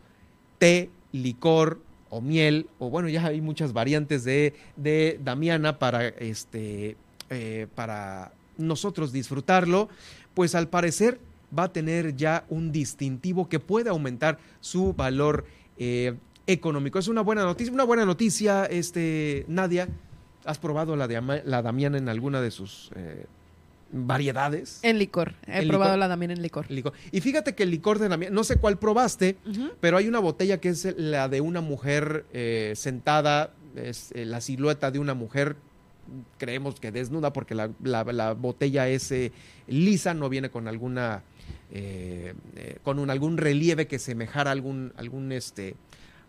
té, licor o miel, o bueno, ya hay muchas variantes de, de damiana para, este, eh, para nosotros disfrutarlo, pues al parecer va a tener ya un distintivo que puede aumentar su valor eh, económico. Es una buena noticia, una buena noticia, este, Nadia. ¿Has probado la, la Damiana en alguna de sus eh, variedades? En licor. He probado la Damiana en licor. Y fíjate que el licor de Damiana, no sé cuál probaste, pero hay una botella que es la de una mujer eh, sentada, es la silueta de una mujer creemos que desnuda porque la, la, botella es lisa, no viene con alguna eh, eh, con un, algún relieve que semejara algún, algún este,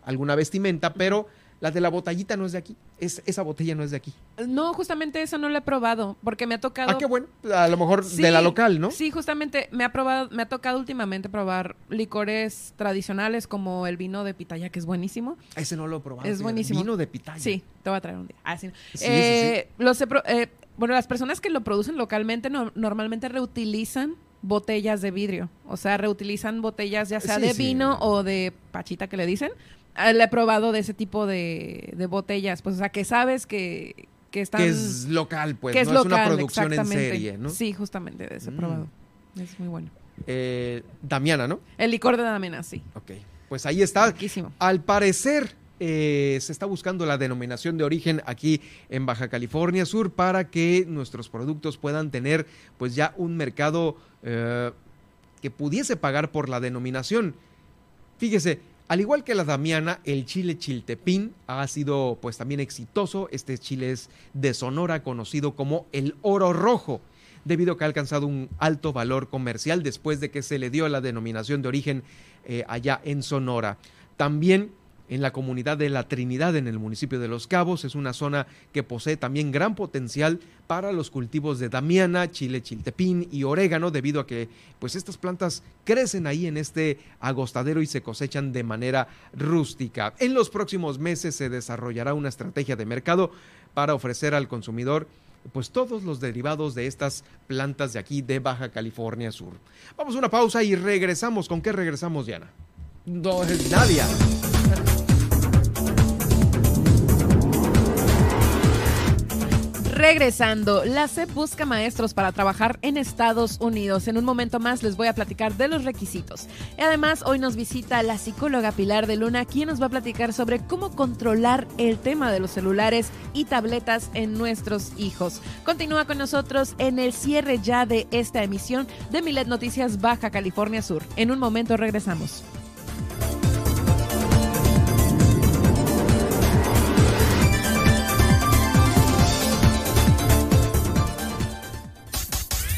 alguna vestimenta, pero la de la botellita no es de aquí. Es, esa botella no es de aquí. No, justamente eso no lo he probado, porque me ha tocado. Ah, qué bueno. A lo mejor de la local, ¿no? Sí, justamente me ha probado, me ha tocado últimamente probar licores tradicionales como el vino de pitaya, que es buenísimo. Ese no lo he probado. Es buenísimo. Vino de pitaya. Sí, te voy a traer un día. Ah, sí. Eh, eh, bueno, las personas que lo producen localmente normalmente reutilizan botellas de vidrio. O sea, reutilizan botellas ya sea de vino o de pachita que le dicen. Ah, le he probado de ese tipo de, botellas. Pues, o sea, que sabes que, que están... Que es local, pues, no es una producción en serie, ¿no? Sí, justamente, de ese mm. probado. Es muy bueno. Eh, Damiana, ¿no? El licor de Damiana, sí. Ok, pues ahí está. Al parecer, eh, se está buscando la denominación de origen aquí en Baja California Sur para que nuestros productos puedan tener pues ya un mercado eh, que pudiese pagar por la denominación. Fíjese, al igual que la damiana, el chile chiltepín ha sido pues también exitoso. Este chile es de Sonora conocido como el oro rojo debido a que ha alcanzado un alto valor comercial después de que se le dio la denominación de origen eh, allá en Sonora. También en la comunidad de La Trinidad en el municipio de Los Cabos. Es una zona que posee también gran potencial para los cultivos de damiana, chile chiltepín y orégano debido a que pues estas plantas crecen ahí en este agostadero y se cosechan de manera rústica. En los próximos meses se desarrollará una estrategia de mercado para ofrecer al consumidor pues todos los derivados de estas plantas de aquí de Baja California Sur. Vamos a una pausa y regresamos. ¿Con qué regresamos, Diana? No, Nadia. Regresando, la SEP busca maestros para trabajar en Estados Unidos. En un momento más les voy a platicar de los requisitos. Y además, hoy nos visita la psicóloga Pilar de Luna, quien nos va a platicar sobre cómo controlar el tema de los celulares y tabletas en nuestros hijos. Continúa con nosotros en el cierre ya de esta emisión de Milet Noticias Baja California Sur. En un momento regresamos.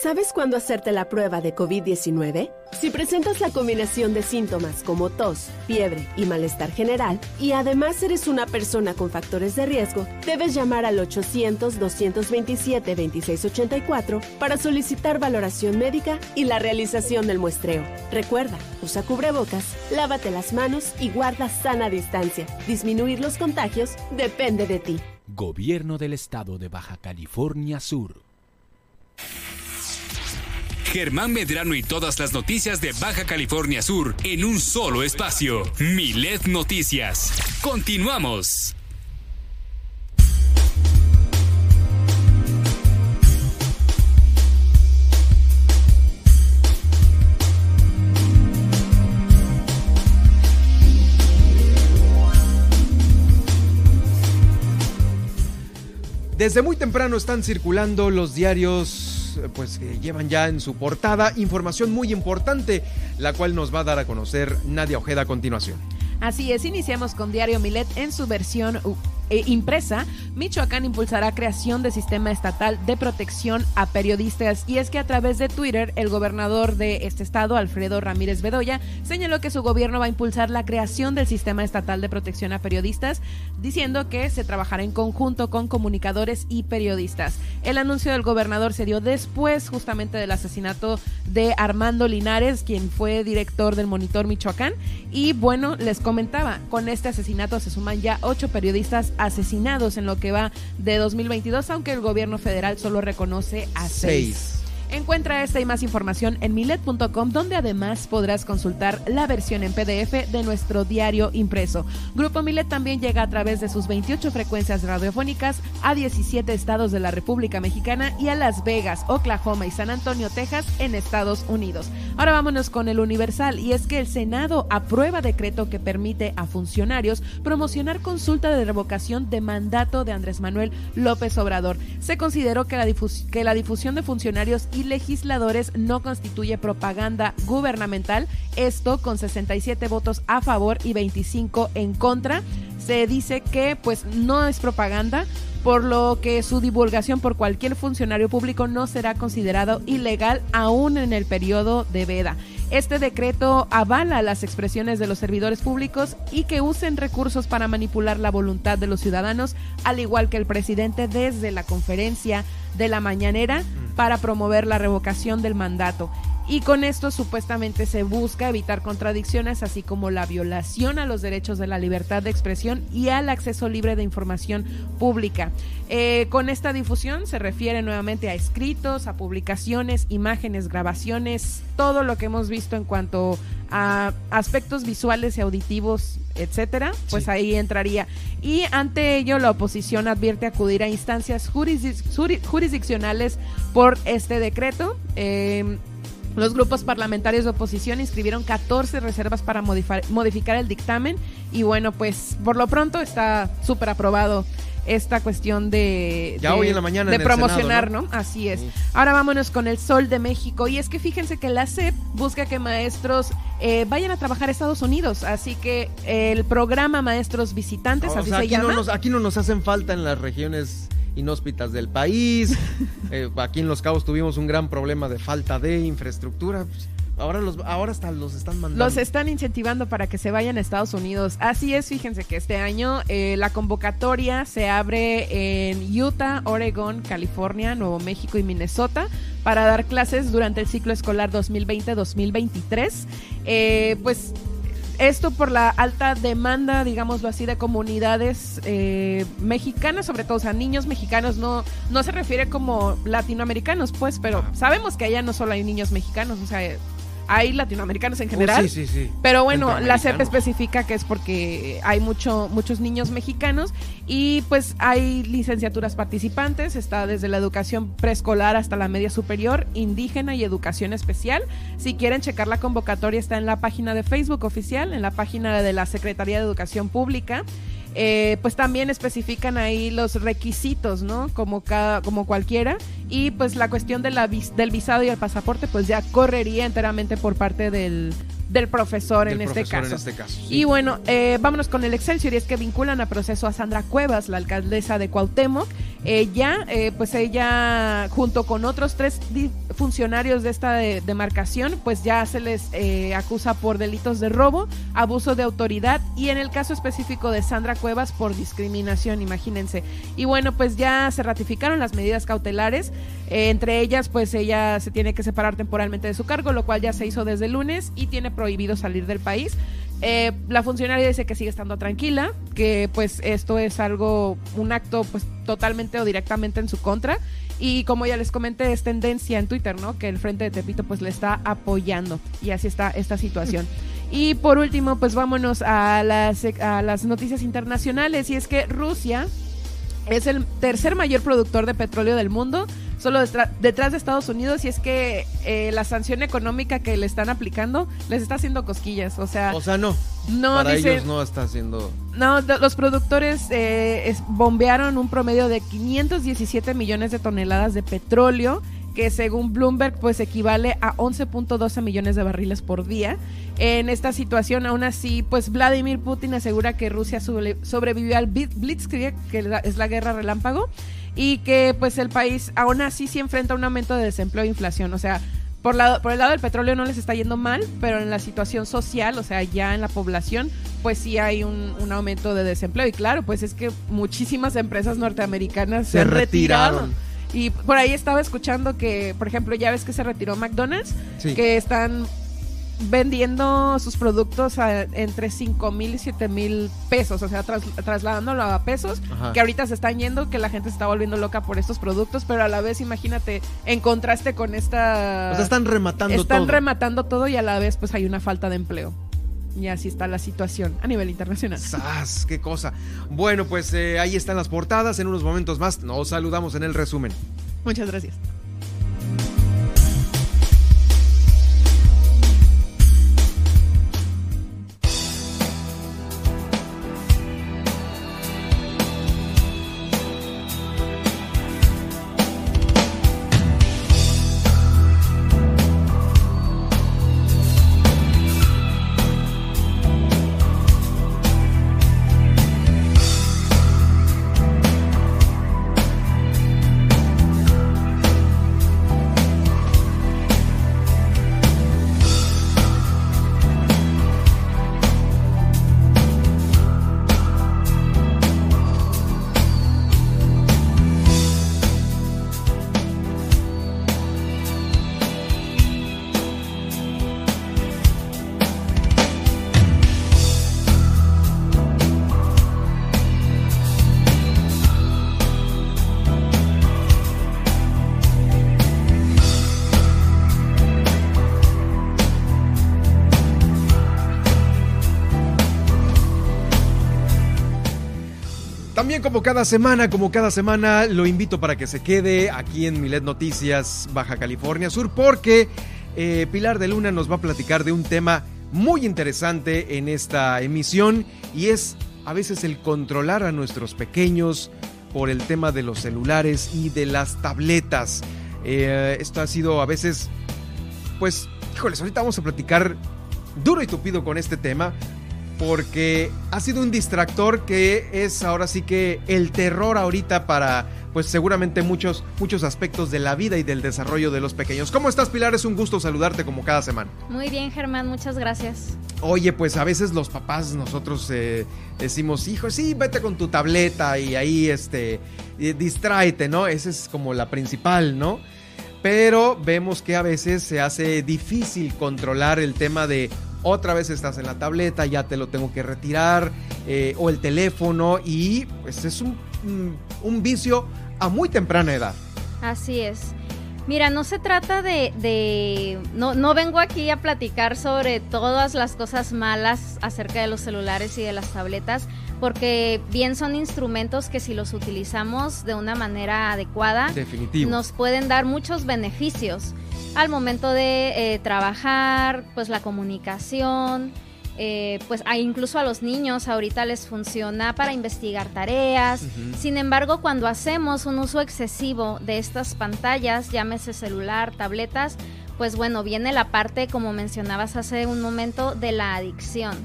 ¿Sabes cuándo hacerte la prueba de COVID-19? Si presentas la combinación de síntomas como tos, fiebre y malestar general, y además eres una persona con factores de riesgo, debes llamar al 800-227-2684 para solicitar valoración médica y la realización del muestreo. Recuerda, usa cubrebocas, lávate las manos y guarda sana distancia. Disminuir los contagios depende de ti. Gobierno del Estado de Baja California Sur. Germán Medrano y todas las noticias de Baja California Sur en un solo espacio. Milet Noticias. Continuamos. Desde muy temprano están circulando los diarios pues que llevan ya en su portada información muy importante, la cual nos va a dar a conocer Nadia Ojeda a continuación. Así es, iniciamos con Diario Milet en su versión eh, impresa, Michoacán impulsará creación de sistema estatal de protección a periodistas. Y es que a través de Twitter, el gobernador de este estado, Alfredo Ramírez Bedoya, señaló que su gobierno va a impulsar la creación del sistema estatal de protección a periodistas, diciendo que se trabajará en conjunto con comunicadores y periodistas. El anuncio del gobernador se dio después justamente del asesinato de Armando Linares, quien fue director del Monitor Michoacán. Y bueno, les comentaba, con este asesinato se suman ya ocho periodistas asesinados en lo que va de 2022, aunque el gobierno federal solo reconoce a seis. Encuentra esta y más información en milet.com, donde además podrás consultar la versión en PDF de nuestro diario impreso. Grupo Milet también llega a través de sus 28 frecuencias radiofónicas a 17 estados de la República Mexicana y a Las Vegas, Oklahoma y San Antonio, Texas, en Estados Unidos. Ahora vámonos con el Universal, y es que el Senado aprueba decreto que permite a funcionarios promocionar consulta de revocación de mandato de Andrés Manuel López Obrador. Se consideró que la, difusión de funcionarios legisladores no constituye propaganda gubernamental, esto con 67 votos a favor y 25 en contra. Se dice que pues no es propaganda, por lo que su divulgación por cualquier funcionario público no será considerado ilegal aún en el periodo de veda. Este decreto avala las expresiones de los servidores públicos y que usen recursos para manipular la voluntad de los ciudadanos, al igual que el presidente desde la conferencia de la mañanera para promover la revocación del mandato y con esto supuestamente se busca evitar contradicciones así como la violación a los derechos de la libertad de expresión y al acceso libre de información pública. Eh, con esta difusión se refiere nuevamente a escritos, a publicaciones, imágenes, grabaciones, todo lo que hemos visto en cuanto a aspectos visuales y auditivos, etcétera, pues ahí entraría. Y ante ello, la oposición advierte acudir a instancias jurisdiccionales por este decreto. Eh, los grupos parlamentarios de oposición inscribieron 14 reservas para modificar el dictamen y bueno, pues por lo pronto está súper aprobado esta cuestión de, ya hoy en la mañana de promocionar, ¿no? Así es. Ahora vámonos con el Sol de México y es que fíjense que la SEP busca que maestros eh, vayan a trabajar a Estados Unidos, así que el programa Maestros Visitantes, así se aquí llama. No nos, aquí no nos hacen falta en las regiones inhóspitas del país. Eh, aquí en Los Cabos tuvimos un gran problema de falta de infraestructura. Pues, ahora, los, ahora hasta los están mandando. Los están incentivando para que se vayan a Estados Unidos. Así es, fíjense que este año eh, la convocatoria se abre en Utah, Oregon, California, Nuevo México y Minnesota para dar clases durante el ciclo escolar 2020-2023. Eh, pues esto por la alta demanda, digámoslo así, de comunidades eh, mexicanas, sobre todo, o sea, niños mexicanos, no, no se refiere como latinoamericanos, pues, pero sabemos que allá no solo hay niños mexicanos, o sea, hay latinoamericanos en general. Sí, sí, sí. Pero bueno, la CEP especifica que es porque hay mucho, muchos niños mexicanos y pues hay licenciaturas participantes, está desde la educación preescolar hasta la media superior, indígena y educación especial. Si quieren checar la convocatoria está en la página de Facebook oficial, en la página de la Secretaría de Educación Pública. Eh, pues también especifican ahí los requisitos, ¿no? Como cada, como cualquiera. Y pues la cuestión de la del visado y el pasaporte, pues ya correría enteramente por parte del, del profesor, Del en, este en este caso, sí. Y bueno, eh, vámonos con el Excelsior, y es que vinculan a proceso a Sandra Cuevas, la alcaldesa de Cuauhtémoc. Ella, eh, pues ella, junto con otros tres funcionarios de esta de- demarcación, pues ya se les eh, acusa por delitos de robo, abuso de autoridad y en el caso específico de Sandra Cuevas por discriminación, imagínense. Y bueno, pues ya se ratificaron las medidas cautelares, eh, entre ellas, pues ella se tiene que separar temporalmente de su cargo, lo cual ya se hizo desde el lunes y tiene prohibido salir del país. Eh, la funcionaria dice que sigue estando tranquila, que pues esto es algo, un acto pues totalmente o directamente en su contra. Y como ya les comenté, es tendencia en Twitter, ¿no? Que el Frente de Tepito pues le está apoyando. Y así está esta situación. Y por último, pues vámonos a las, a las noticias internacionales. Y es que Rusia es el tercer mayor productor de petróleo del mundo, solo detrás de Estados Unidos, y es que eh, la sanción económica que le están aplicando les está haciendo cosquillas. O sea, O sea, no. no Para dice- ellos no está haciendo. no, los productores eh, es- bombearon un promedio de 517 millones de toneladas de petróleo, que según Bloomberg pues equivale a 11.12 millones de barriles por día. En esta situación, aún así, pues Vladimir Putin asegura que Rusia sobre- sobrevivió al Blitzkrieg, que es la guerra relámpago, y que pues el país aún así sí enfrenta un aumento de desempleo e inflación. O sea, por, lado, por el lado del petróleo no les está yendo mal, pero en la situación social, o sea, ya en la población, pues sí hay un, un aumento de desempleo. Y claro, pues es que muchísimas empresas norteamericanas se, Se han retirado. retiraron. Y por ahí estaba escuchando que, por ejemplo, ya ves que se retiró McDonald's, Sí. que están vendiendo sus productos a- entre 5 mil y 7 mil pesos, o sea, tras- trasladándolo a pesos, Ajá. que ahorita se están yendo, que la gente se está volviendo loca por estos productos, pero a la vez, imagínate, en contraste con esta... O sea, están rematando Están todo. rematando todo y a la vez pues hay una falta de empleo. Y así está la situación a nivel internacional. ¡Sas! ¡Qué cosa! Bueno, pues eh, ahí están las portadas. En unos momentos más nos saludamos en el resumen. Muchas gracias. Cada semana, como cada semana, lo invito para que se quede aquí en Milet Noticias Baja California Sur, porque eh, Pilar de Luna nos va a platicar de un tema muy interesante en esta emisión y es a veces el controlar a nuestros pequeños por el tema de los celulares y de las tabletas. Eh, esto ha sido a veces, pues, híjoles, ahorita vamos a platicar duro y tupido con este tema porque ha sido un distractor que es ahora sí que el terror ahorita para pues seguramente muchos muchos aspectos de la vida y del desarrollo de los pequeños. ¿Cómo estás Pilar? Es un gusto saludarte como cada semana. Muy bien, Germán, muchas gracias. Oye, pues a veces los papás nosotros eh, decimos, hijo, sí, vete con tu tableta y ahí este distráete, ¿no? Esa es como la principal, ¿no? Pero vemos que a veces se hace difícil controlar el tema de otra vez estás en la tableta, ya te lo tengo que retirar, eh, o el teléfono, y pues es un, un- vicio a muy temprana edad. Así es. Mira, no se trata de, de no, no vengo aquí a platicar sobre todas las cosas malas acerca de los celulares y de las tabletas, porque bien son instrumentos que si los utilizamos de una manera adecuada, Definitivo. nos pueden dar muchos beneficios al momento de eh, trabajar, pues la comunicación, eh, pues a- incluso a los niños ahorita les funciona para investigar tareas. Sin embargo, cuando hacemos un uso excesivo de estas pantallas, llámese celular, tabletas, pues bueno, viene la parte, como mencionabas hace un momento, de la adicción.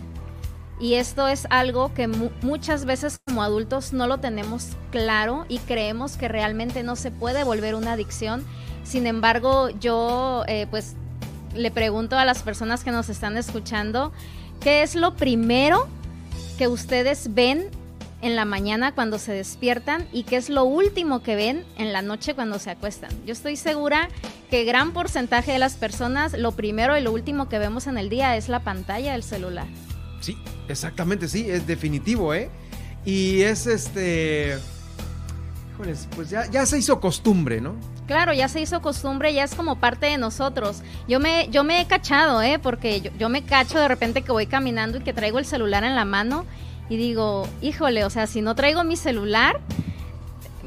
Y esto es algo que mu- muchas veces como adultos no lo tenemos claro y creemos que realmente no se puede volver una adicción. Sin embargo, yo eh, pues le pregunto a las personas que nos están escuchando, ¿qué es lo primero que ustedes ven en la mañana cuando se despiertan y qué es lo último que ven en la noche cuando se acuestan? Yo estoy segura que gran porcentaje de las personas lo primero y lo último que vemos en el día es la pantalla del celular. Sí, exactamente, sí, es definitivo, ¿eh? Y es este. Híjoles, pues ya, ya se hizo costumbre, ¿no? Claro, ya se hizo costumbre, ya es como parte de nosotros. Yo me, yo me he cachado, ¿eh? Porque yo, yo me cacho de repente que voy caminando y que traigo el celular en la mano y digo, híjole, o sea, si no traigo mi celular,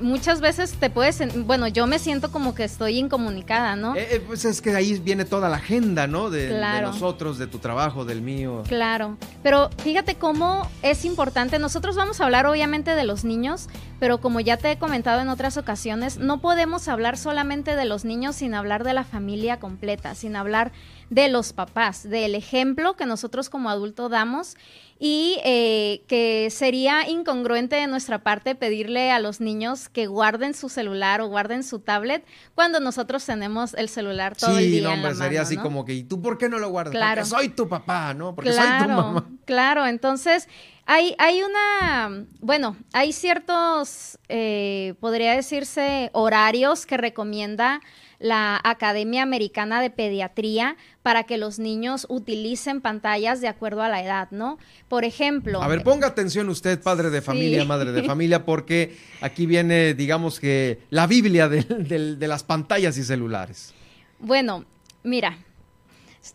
muchas veces te puedes, bueno, yo me siento como que estoy incomunicada, ¿no? Eh, eh, pues es que ahí viene toda la agenda, ¿no? De, nosotros, de tu trabajo, del mío. Claro, pero fíjate cómo es importante. Nosotros vamos a hablar obviamente de los niños, pero como ya te he comentado en otras ocasiones, no podemos hablar solamente de los niños sin hablar de la familia completa, sin hablar de los papás, del ejemplo que nosotros como adulto damos y eh, que sería incongruente de nuestra parte pedirle a los niños que guarden su celular o guarden su tablet cuando nosotros tenemos el celular todo el Sí, día no, en la hombre, sería mano, así ¿no? como que, ¿y tú por qué no lo guardas? Claro. Porque soy tu papá, ¿no? Porque soy tu mamá. Claro, entonces hay, hay una, bueno, hay ciertos, eh, podría decirse, horarios que recomienda la Academia Americana de Pediatría para que los niños utilicen pantallas de acuerdo a la edad, ¿no? Por ejemplo, A ver, ponga atención usted, padre de familia, Sí. madre de familia, porque aquí viene, digamos que, la Biblia del- de las pantallas y celulares. Bueno, mira,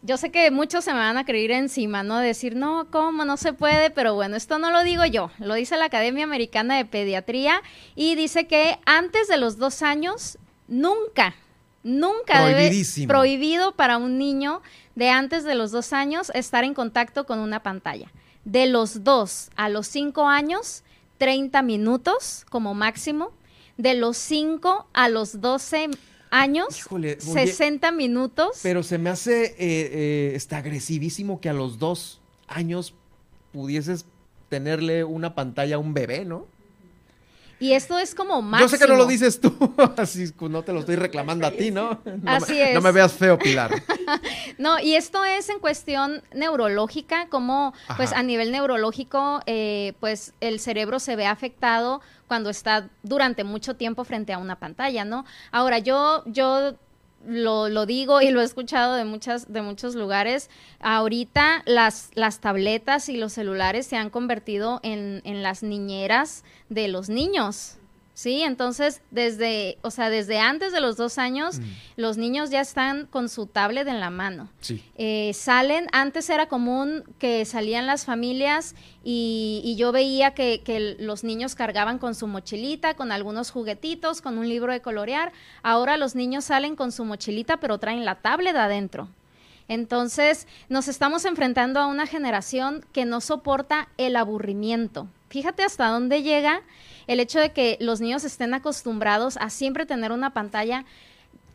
yo sé que muchos se me van a creer encima, ¿no? Decir, no, ¿cómo? No se puede, pero bueno, esto no lo digo yo, lo dice la Academia Americana de Pediatría y dice que antes de los dos años, nunca, nunca debe, prohibido para un niño de antes de los dos años estar en contacto con una pantalla. De los dos a los cinco años, 30 minutos como máximo. De los 5 a los 12 años, Híjole, oye, 60 minutos. Pero se me hace eh, eh, está agresivísimo que a los dos años pudieses tenerle una pantalla a un bebé, ¿no? Y esto es como máximo. Yo sé que no lo dices tú, así no te lo estoy reclamando a ti, ¿no? No Así me, es. No me veas feo, Pilar. No, y esto es en cuestión neurológica, como pues a nivel neurológico, eh, pues el cerebro se ve afectado cuando está durante mucho tiempo frente a una pantalla, ¿no? Ahora, yo, yo lo, lo digo y lo he escuchado de muchas, de muchos lugares. Ahorita las, las tabletas y los celulares se han convertido en, en las niñeras de los niños. Sí, entonces desde, o sea, desde antes de los dos años, los niños ya están con su tablet en la mano. Sí. Eh, salen, antes era común que salían las familias y, y yo veía que, que los niños cargaban con su mochilita, con algunos juguetitos, con un libro de colorear. Ahora los niños salen con su mochilita, pero traen la tablet adentro. Entonces, nos estamos enfrentando a una generación que no soporta el aburrimiento. Fíjate hasta dónde llega el hecho de que los niños estén acostumbrados a siempre tener una pantalla.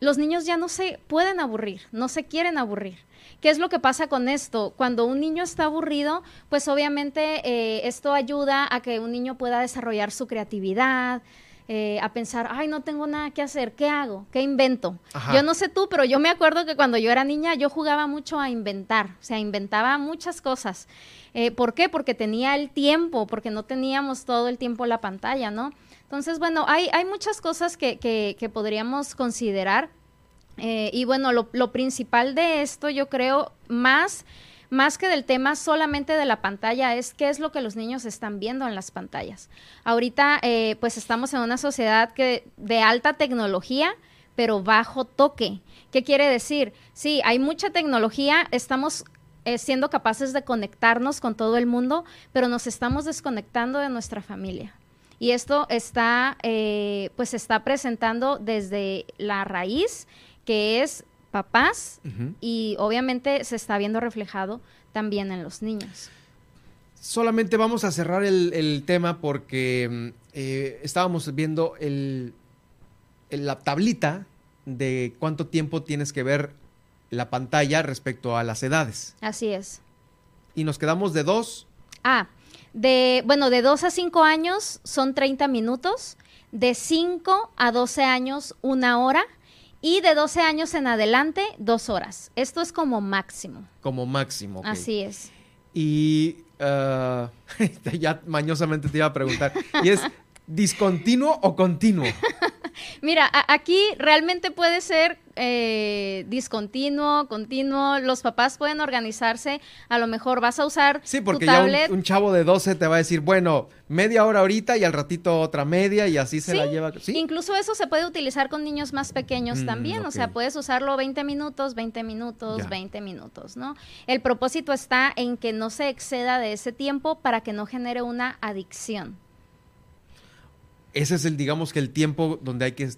Los niños ya no se pueden aburrir, no se quieren aburrir. ¿Qué es lo que pasa con esto? Cuando un niño está aburrido, pues obviamente eh, esto ayuda a que un niño pueda desarrollar su creatividad, eh, a pensar, ay, no tengo nada que hacer, ¿qué hago? ¿Qué invento? Ajá. Yo no sé tú, pero yo me acuerdo que cuando yo era niña yo jugaba mucho a inventar, o sea, inventaba muchas cosas. Eh, ¿Por qué? Porque tenía el tiempo, porque no teníamos todo el tiempo la pantalla, ¿no? Entonces, bueno, hay, hay muchas cosas que, que, que podríamos considerar. Eh, y bueno, lo, lo principal de esto, yo creo, más, más que del tema solamente de la pantalla, es qué es lo que los niños están viendo en las pantallas. Ahorita, eh, pues estamos en una sociedad que, de alta tecnología, pero bajo toque. ¿Qué quiere decir? Sí, hay mucha tecnología, estamos eh, siendo capaces de conectarnos con todo el mundo, pero nos estamos desconectando de nuestra familia. Y esto está, eh, pues está presentando desde la raíz, que es papás, y obviamente se está viendo reflejado también en los niños. Solamente vamos a cerrar el, tema porque mm, eh, estábamos viendo el, la tablita de cuánto tiempo tienes que ver la pantalla respecto a las edades. Así es. Y nos quedamos de dos. Ah, de, bueno, de dos a cinco años son 30 minutos, de 5 a 12 años una hora y de 12 años en adelante dos horas. Esto es como máximo. Como máximo. Así es. Y uh, ya mañosamente te iba a preguntar, ¿y es discontinuo o continuo? Mira, aquí realmente puede ser eh, discontinuo, continuo. Los papás pueden organizarse. A lo mejor vas a usar. Sí, porque ya un, chavo de 12 te va a decir, bueno, media hora ahorita y al ratito otra media y así se la lleva. ¿Sí? Incluso eso se puede utilizar con niños más pequeños mm, también. O sea, puedes usarlo 20 minutos, 20 minutos, 20 minutos, ¿no? El propósito está en que no se exceda de ese tiempo para que no genere una adicción ese es el, digamos que el tiempo donde hay que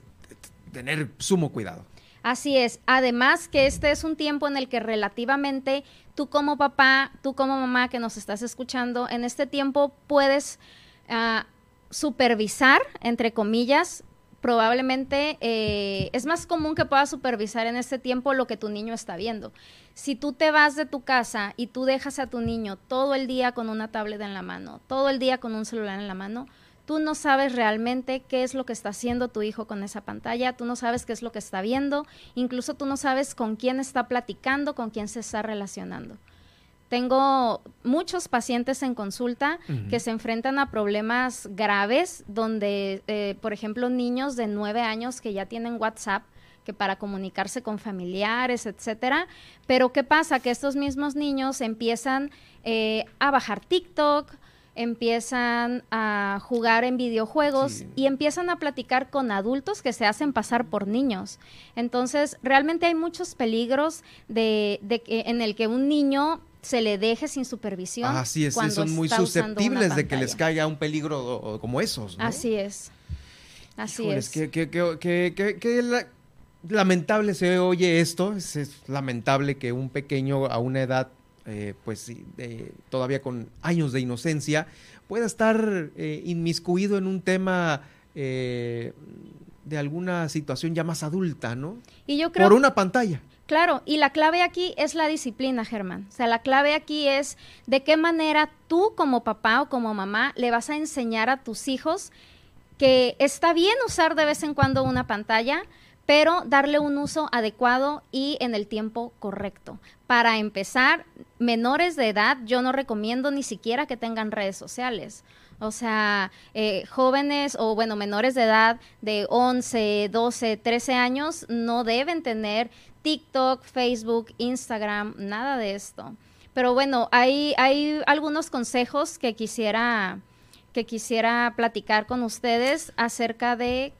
tener sumo cuidado. Así es. Además que este es un tiempo en el que relativamente tú como papá, tú como mamá que nos estás escuchando, en este tiempo puedes ah, supervisar, entre comillas, probablemente eh, es más común que puedas supervisar en este tiempo lo que tu niño está viendo. Si tú te vas de tu casa y tú dejas a tu niño todo el día con una tablet en la mano, todo el día con un celular en la mano, tú no sabes realmente qué es lo que está haciendo tu hijo con esa pantalla, tú no sabes qué es lo que está viendo, incluso tú no sabes con quién está platicando, con quién se está relacionando. Tengo muchos pacientes en consulta que se enfrentan a problemas graves donde, eh, por ejemplo, niños de nueve años que ya tienen WhatsApp, que para comunicarse con familiares, etcétera. Pero ¿qué pasa? Que estos mismos niños empiezan eh, a bajar TikTok, empiezan a jugar en videojuegos y empiezan a platicar con adultos que se hacen pasar por niños. Entonces, realmente hay muchos peligros de, que, en el que un niño se le deje sin supervisión. Así es, son muy susceptibles de que les caiga un peligro como esos. Así es. Así es. Que, lamentable se oye esto, es lamentable que un pequeño a una edad eh, pues todavía con años de inocencia, pueda estar eh, inmiscuido en un tema eh, de alguna situación ya más adulta, ¿no? Y yo creo... Por una pantalla. Claro, y la clave aquí es la disciplina, Germán. O sea, la clave aquí es de qué manera tú como papá o como mamá le vas a enseñar a tus hijos que está bien usar de vez en cuando una pantalla, pero darle un uso adecuado y en el tiempo correcto. Para empezar, menores de edad, yo no recomiendo ni siquiera que tengan redes sociales. O sea, eh, jóvenes o bueno, menores de edad de 11, 12, 13 años no deben tener TikTok, Facebook, Instagram, nada de esto. Pero bueno, hay, hay algunos consejos que quisiera, que quisiera platicar con ustedes acerca de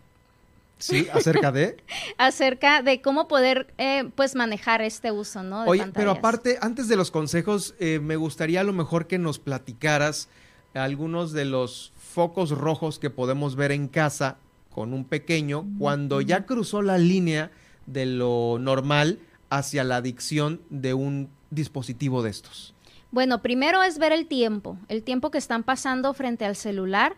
Sí, acerca de. acerca de cómo poder, eh, pues, manejar este uso, ¿no? Oye, pero aparte, antes de los consejos, eh, me gustaría a lo mejor que nos platicaras algunos de los focos rojos que podemos ver en casa con un pequeño cuando ya cruzó la línea de lo normal hacia la adicción de un dispositivo de estos. Bueno, primero es ver el tiempo, el tiempo que están pasando frente al celular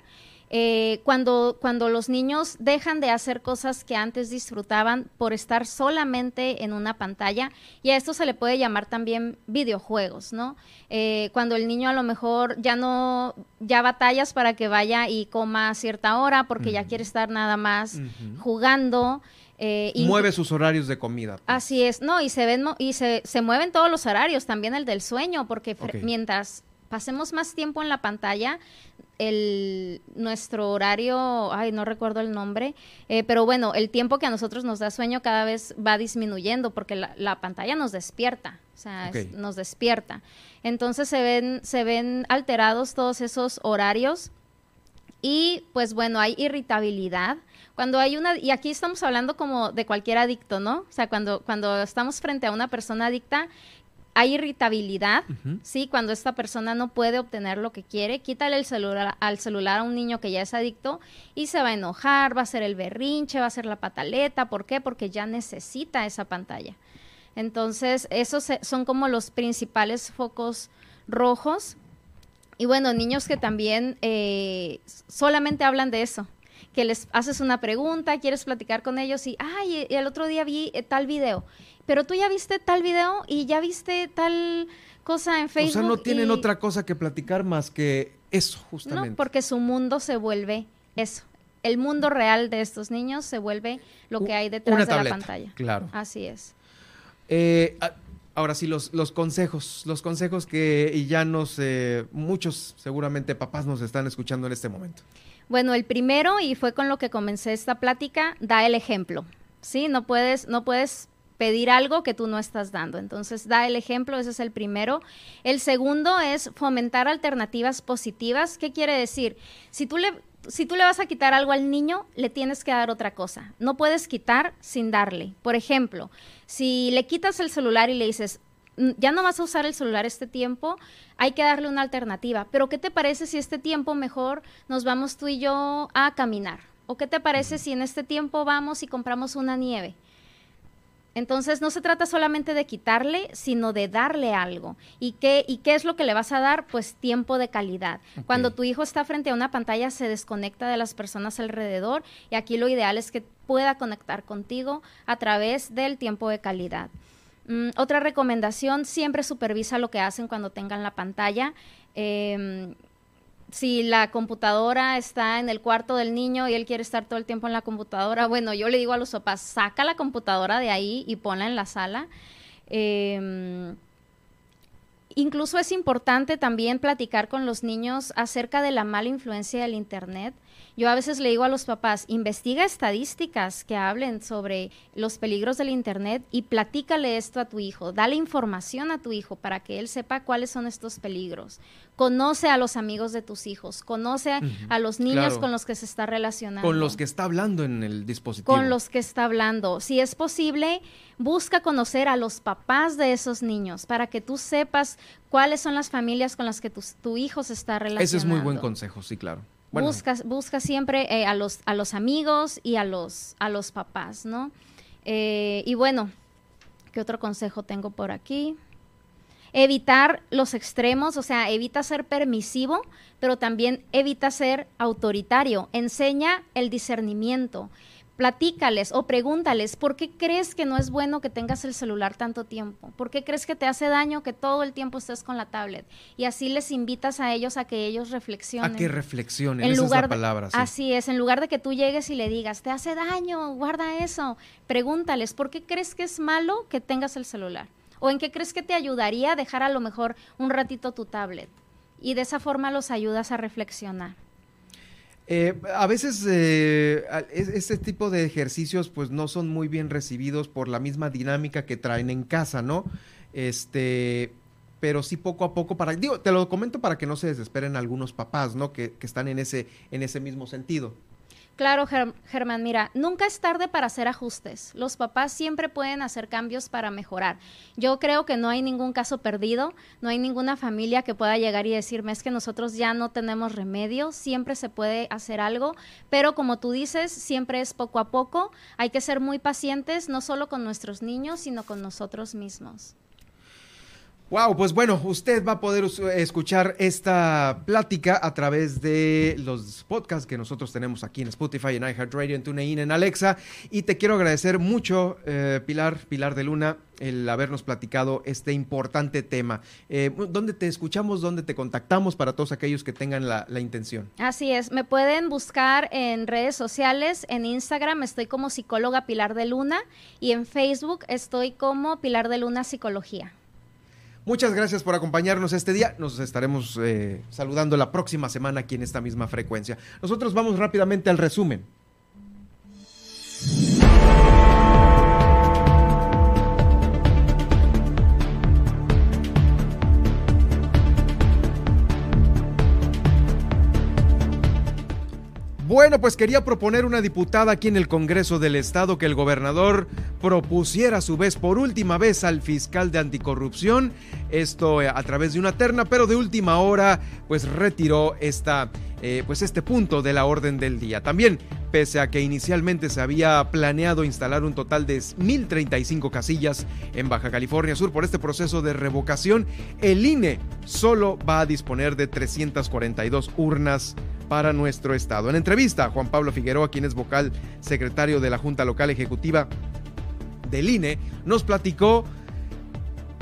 eh, cuando, cuando los niños dejan de hacer cosas que antes disfrutaban por estar solamente en una pantalla, y a esto se le puede llamar también videojuegos, ¿no? Eh, cuando el niño a lo mejor ya no, ya batallas para que vaya y coma a cierta hora porque ya quiere estar nada más jugando. Eh, y Mueve sus horarios de comida. Pues. Así es, no, y se ven y se, se mueven todos los horarios, también el del sueño, porque mientras pasemos más tiempo en la pantalla, el, nuestro horario, ay, no recuerdo el nombre, eh, pero bueno, el tiempo que a nosotros nos da sueño cada vez va disminuyendo porque la, pantalla nos despierta, o sea, nos despierta. Entonces se ven, se ven alterados todos esos horarios Y pues bueno, hay irritabilidad. Cuando hay una, y aquí estamos hablando como de cualquier adicto, ¿no? O sea, cuando, cuando estamos frente a una persona adicta, hay irritabilidad, ¿sí? Cuando esta persona no puede obtener lo que quiere, quítale el celular al celular a un niño que ya es adicto y se va a enojar, va a hacer el berrinche, va a hacer la pataleta. ¿Por qué? Porque ya necesita esa pantalla. Entonces, esos son como los principales focos rojos. Y bueno, niños que también eh, solamente hablan de eso, que les haces una pregunta, quieres platicar con ellos y, ay, el otro día vi eh, tal video pero tú ya viste tal video y ya viste tal cosa en Facebook. O sea, no tienen otra cosa que platicar más que eso, justamente. No, porque su mundo se vuelve eso. El mundo real de estos niños se vuelve lo que hay detrás de la pantalla. Claro. Así es. Eh, ahora sí, los, los consejos, los consejos que y ya no sé, muchos seguramente papás nos están escuchando en este momento. Bueno, el primero, y fue con lo que comencé esta plática, da el ejemplo. Sí, no puedes, no puedes pedir algo que tú no estás dando. Entonces, da el ejemplo, ese es el primero. El segundo es fomentar alternativas positivas. ¿Qué quiere decir? Si tú le si tú le vas a quitar algo al niño, le tienes que dar otra cosa. No puedes quitar sin darle. Por ejemplo, si le quitas el celular y le dices, mm, ya no vas a usar el celular este tiempo, hay que darle una alternativa. Pero ¿qué te parece si este tiempo mejor nos vamos tú y yo a caminar? ¿O qué te parece si en este tiempo vamos y compramos una nieve? Entonces no se trata solamente de quitarle, sino de darle algo. ¿Y qué, ¿Y qué es lo que le vas a dar? Pues tiempo de calidad. Cuando tu hijo está frente a una pantalla se desconecta de las personas alrededor y aquí lo ideal es que pueda conectar contigo a través del tiempo de calidad. Mm, otra recomendación, siempre supervisa lo que hacen cuando tengan la pantalla. Em, si la computadora está en el cuarto del niño y él quiere estar todo el tiempo en la computadora, bueno, yo le digo a los papás, saca la computadora de ahí y ponla en la sala. Em, incluso es importante también platicar con los niños acerca de la mala influencia del Internet. Yo a veces le digo a los papás, investiga estadísticas que hablen sobre los peligros del Internet y platícale esto a tu hijo, dale información a tu hijo para que él sepa cuáles son estos peligros. Conoce a los amigos de tus hijos, conoce a los niños con los que se está relacionando. Con los que está hablando en el dispositivo. Con los que está hablando. Si es posible, busca conocer a los papás de esos niños para que tú sepas cuáles son las familias con las que tu, tu hijo se está relacionando. Ese es muy buen consejo, sí, claro. Busca, busca siempre eh, a, los, a los amigos y a los, a los papás, ¿no? Eh, y bueno, ¿qué otro consejo tengo por aquí? Evitar los extremos, o sea, evita ser permisivo, pero también evita ser autoritario. Enseña el discernimiento platícales o pregúntales, ¿por qué crees que no es bueno que tengas el celular tanto tiempo? ¿Por qué crees que te hace daño que todo el tiempo estés con la tablet? Y así les invitas a ellos a que ellos reflexionen. A que reflexionen, en esa lugar es la palabra. Así es, en lugar de que tú llegues y le digas, te hace daño, guarda eso, pregúntales, ¿por qué crees que es malo que tengas el celular? ¿O en qué crees que te ayudaría a dejar a lo mejor un ratito tu tablet? Y de esa forma los ayudas a reflexionar. Eh, a veces eh, este tipo de ejercicios pues no son muy bien recibidos por la misma dinámica que traen en casa, ¿no? Este, pero sí poco a poco para, te lo comento para que no se desesperen algunos papás, ¿no? Que, que están en ese, en ese mismo sentido. Claro, Germán, mira, nunca es tarde para hacer ajustes. Los papás siempre pueden hacer cambios para mejorar. Yo creo que no hay ningún caso perdido, no hay ninguna familia que pueda llegar y decirme es que nosotros ya no tenemos remedio, siempre se puede hacer algo, pero como tú dices, siempre es poco a poco. Hay que ser muy pacientes, no solo con nuestros niños, sino con nosotros mismos. Wow, pues bueno, usted va a poder escuchar esta plática a través de los podcasts que nosotros tenemos aquí en Spotify, en iHeartRadio, en TuneIn, en Alexa. Y te quiero agradecer mucho, eh, Pilar, Pilar de Luna, el habernos platicado este importante tema. Eh, ¿Dónde te escuchamos? ¿Dónde te contactamos para todos aquellos que tengan la, la intención? Así es, me pueden buscar en redes sociales, en Instagram estoy como psicóloga Pilar de Luna y en Facebook estoy como Pilar de Luna Psicología. Muchas gracias por acompañarnos este día. Nos estaremos eh, saludando la próxima semana aquí en esta misma frecuencia. Nosotros vamos rápidamente al resumen. Bueno, pues quería proponer una diputada aquí en el Congreso del Estado que el gobernador propusiera a su vez por última vez al fiscal de anticorrupción, esto eh, a través de una terna, pero de última hora pues retiró esta eh, pues este punto de la orden del día. También, pese a que inicialmente se había planeado instalar un total de 1.035 casillas en Baja California Sur por este proceso de revocación, el INE solo va a disponer de 342 urnas para nuestro estado. En entrevista, Juan Pablo Figueroa, quien es vocal secretario de la Junta Local Ejecutiva del INE, nos platicó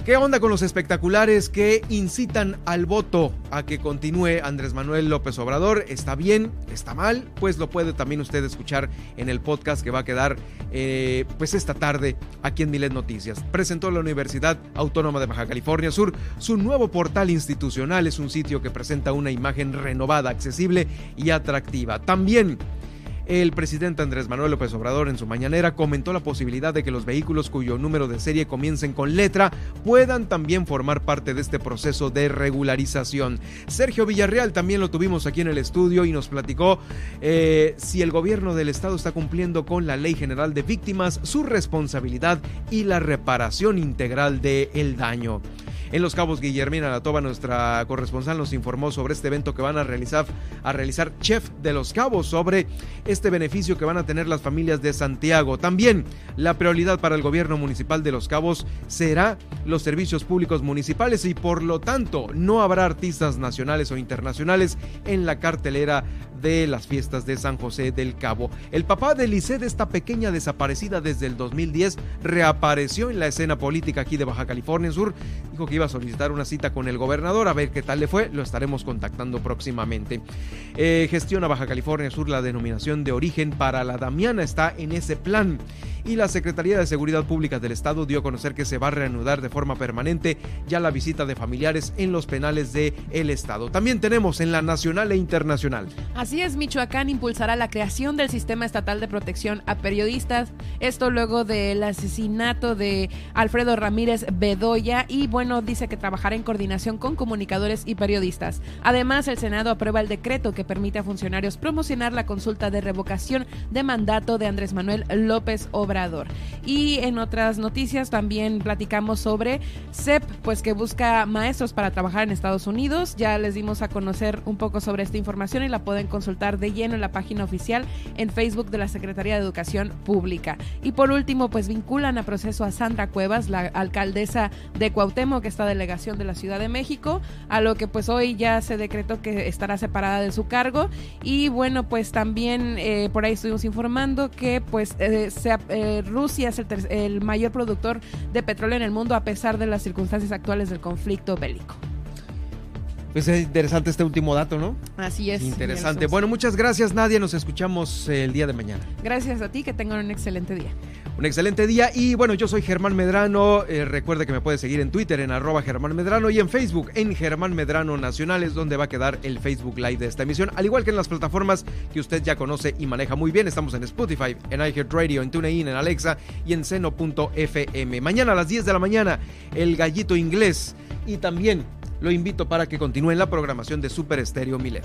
¿Qué onda con los espectaculares que incitan al voto a que continúe Andrés Manuel López Obrador? ¿Está bien? ¿Está mal? Pues lo puede también usted escuchar en el podcast que va a quedar eh, pues esta tarde aquí en Milet Noticias. Presentó la Universidad Autónoma de Baja California Sur su nuevo portal institucional. Es un sitio que presenta una imagen renovada, accesible y atractiva. También el presidente Andrés Manuel López Obrador en su mañanera comentó la posibilidad de que los vehículos cuyo número de serie comiencen con letra puedan también formar parte de este proceso de regularización. Sergio Villarreal también lo tuvimos aquí en el estudio y nos platicó eh, si el gobierno del estado está cumpliendo con la ley general de víctimas, su responsabilidad y la reparación integral del el daño. En Los Cabos, Guillermina Latoba, nuestra corresponsal, nos informó sobre este evento que van a realizar, a realizar Chef de Los Cabos, sobre este beneficio que van a tener las familias de Santiago. También la prioridad para el gobierno municipal de Los Cabos será los servicios públicos municipales y por lo tanto no habrá artistas nacionales o internacionales en la cartelera de las fiestas de San José del Cabo. El papá de Lisset, esta pequeña desaparecida desde el 2010, reapareció en la escena política aquí de Baja California Sur. Dijo que iba a solicitar una cita con el gobernador, a ver qué tal le fue. Lo estaremos contactando próximamente. Eh, gestiona Baja California Sur la denominación de origen para la Damiana, está en ese plan y la Secretaría de Seguridad Pública del Estado dio a conocer que se va a reanudar de forma permanente ya la visita de familiares en los penales de el Estado. También tenemos en la nacional e internacional. Así es, Michoacán impulsará la creación del sistema estatal de protección a periodistas. Esto luego del asesinato de Alfredo Ramírez Bedoya y bueno, dice que trabajará en coordinación con comunicadores y periodistas. Además, el Senado aprueba el decreto que permite a funcionarios promocionar la consulta de revocación de mandato de Andrés Manuel López Obrador y en otras noticias también platicamos sobre CEP, pues que busca maestros para trabajar en Estados Unidos. Ya les dimos a conocer un poco sobre esta información y la pueden consultar de lleno en la página oficial en Facebook de la Secretaría de Educación Pública. Y por último, pues vinculan a proceso a Sandra Cuevas, la alcaldesa de Cuauhtémoc, esta delegación de la Ciudad de México, a lo que pues hoy ya se decretó que estará separada de su cargo. Y bueno, pues también eh, por ahí estuvimos informando que pues eh, se, eh, Rusia es el, mayor productor de petróleo en el mundo a pesar de las circunstancias actuales del conflicto bélico. Pues es interesante este último dato, ¿no? Así es. Interesante. Bueno, muchas gracias Nadia, nos escuchamos el día de mañana. Gracias a ti, que tengan un excelente día. Un excelente día y bueno, yo soy Germán Medrano, eh, recuerde que me puede seguir en Twitter en arroba Germán Medrano y en Facebook en Germán Medrano Nacionales, donde va a quedar el Facebook Live de esta emisión, al igual que en las plataformas que usted ya conoce y maneja muy bien. Estamos en Spotify, en iHeartRadio, en TuneIn, en Alexa y en seno.fm. Mañana a las 10 de la mañana, el gallito inglés y también lo invito para que continúen la programación de Super Estéreo Milet.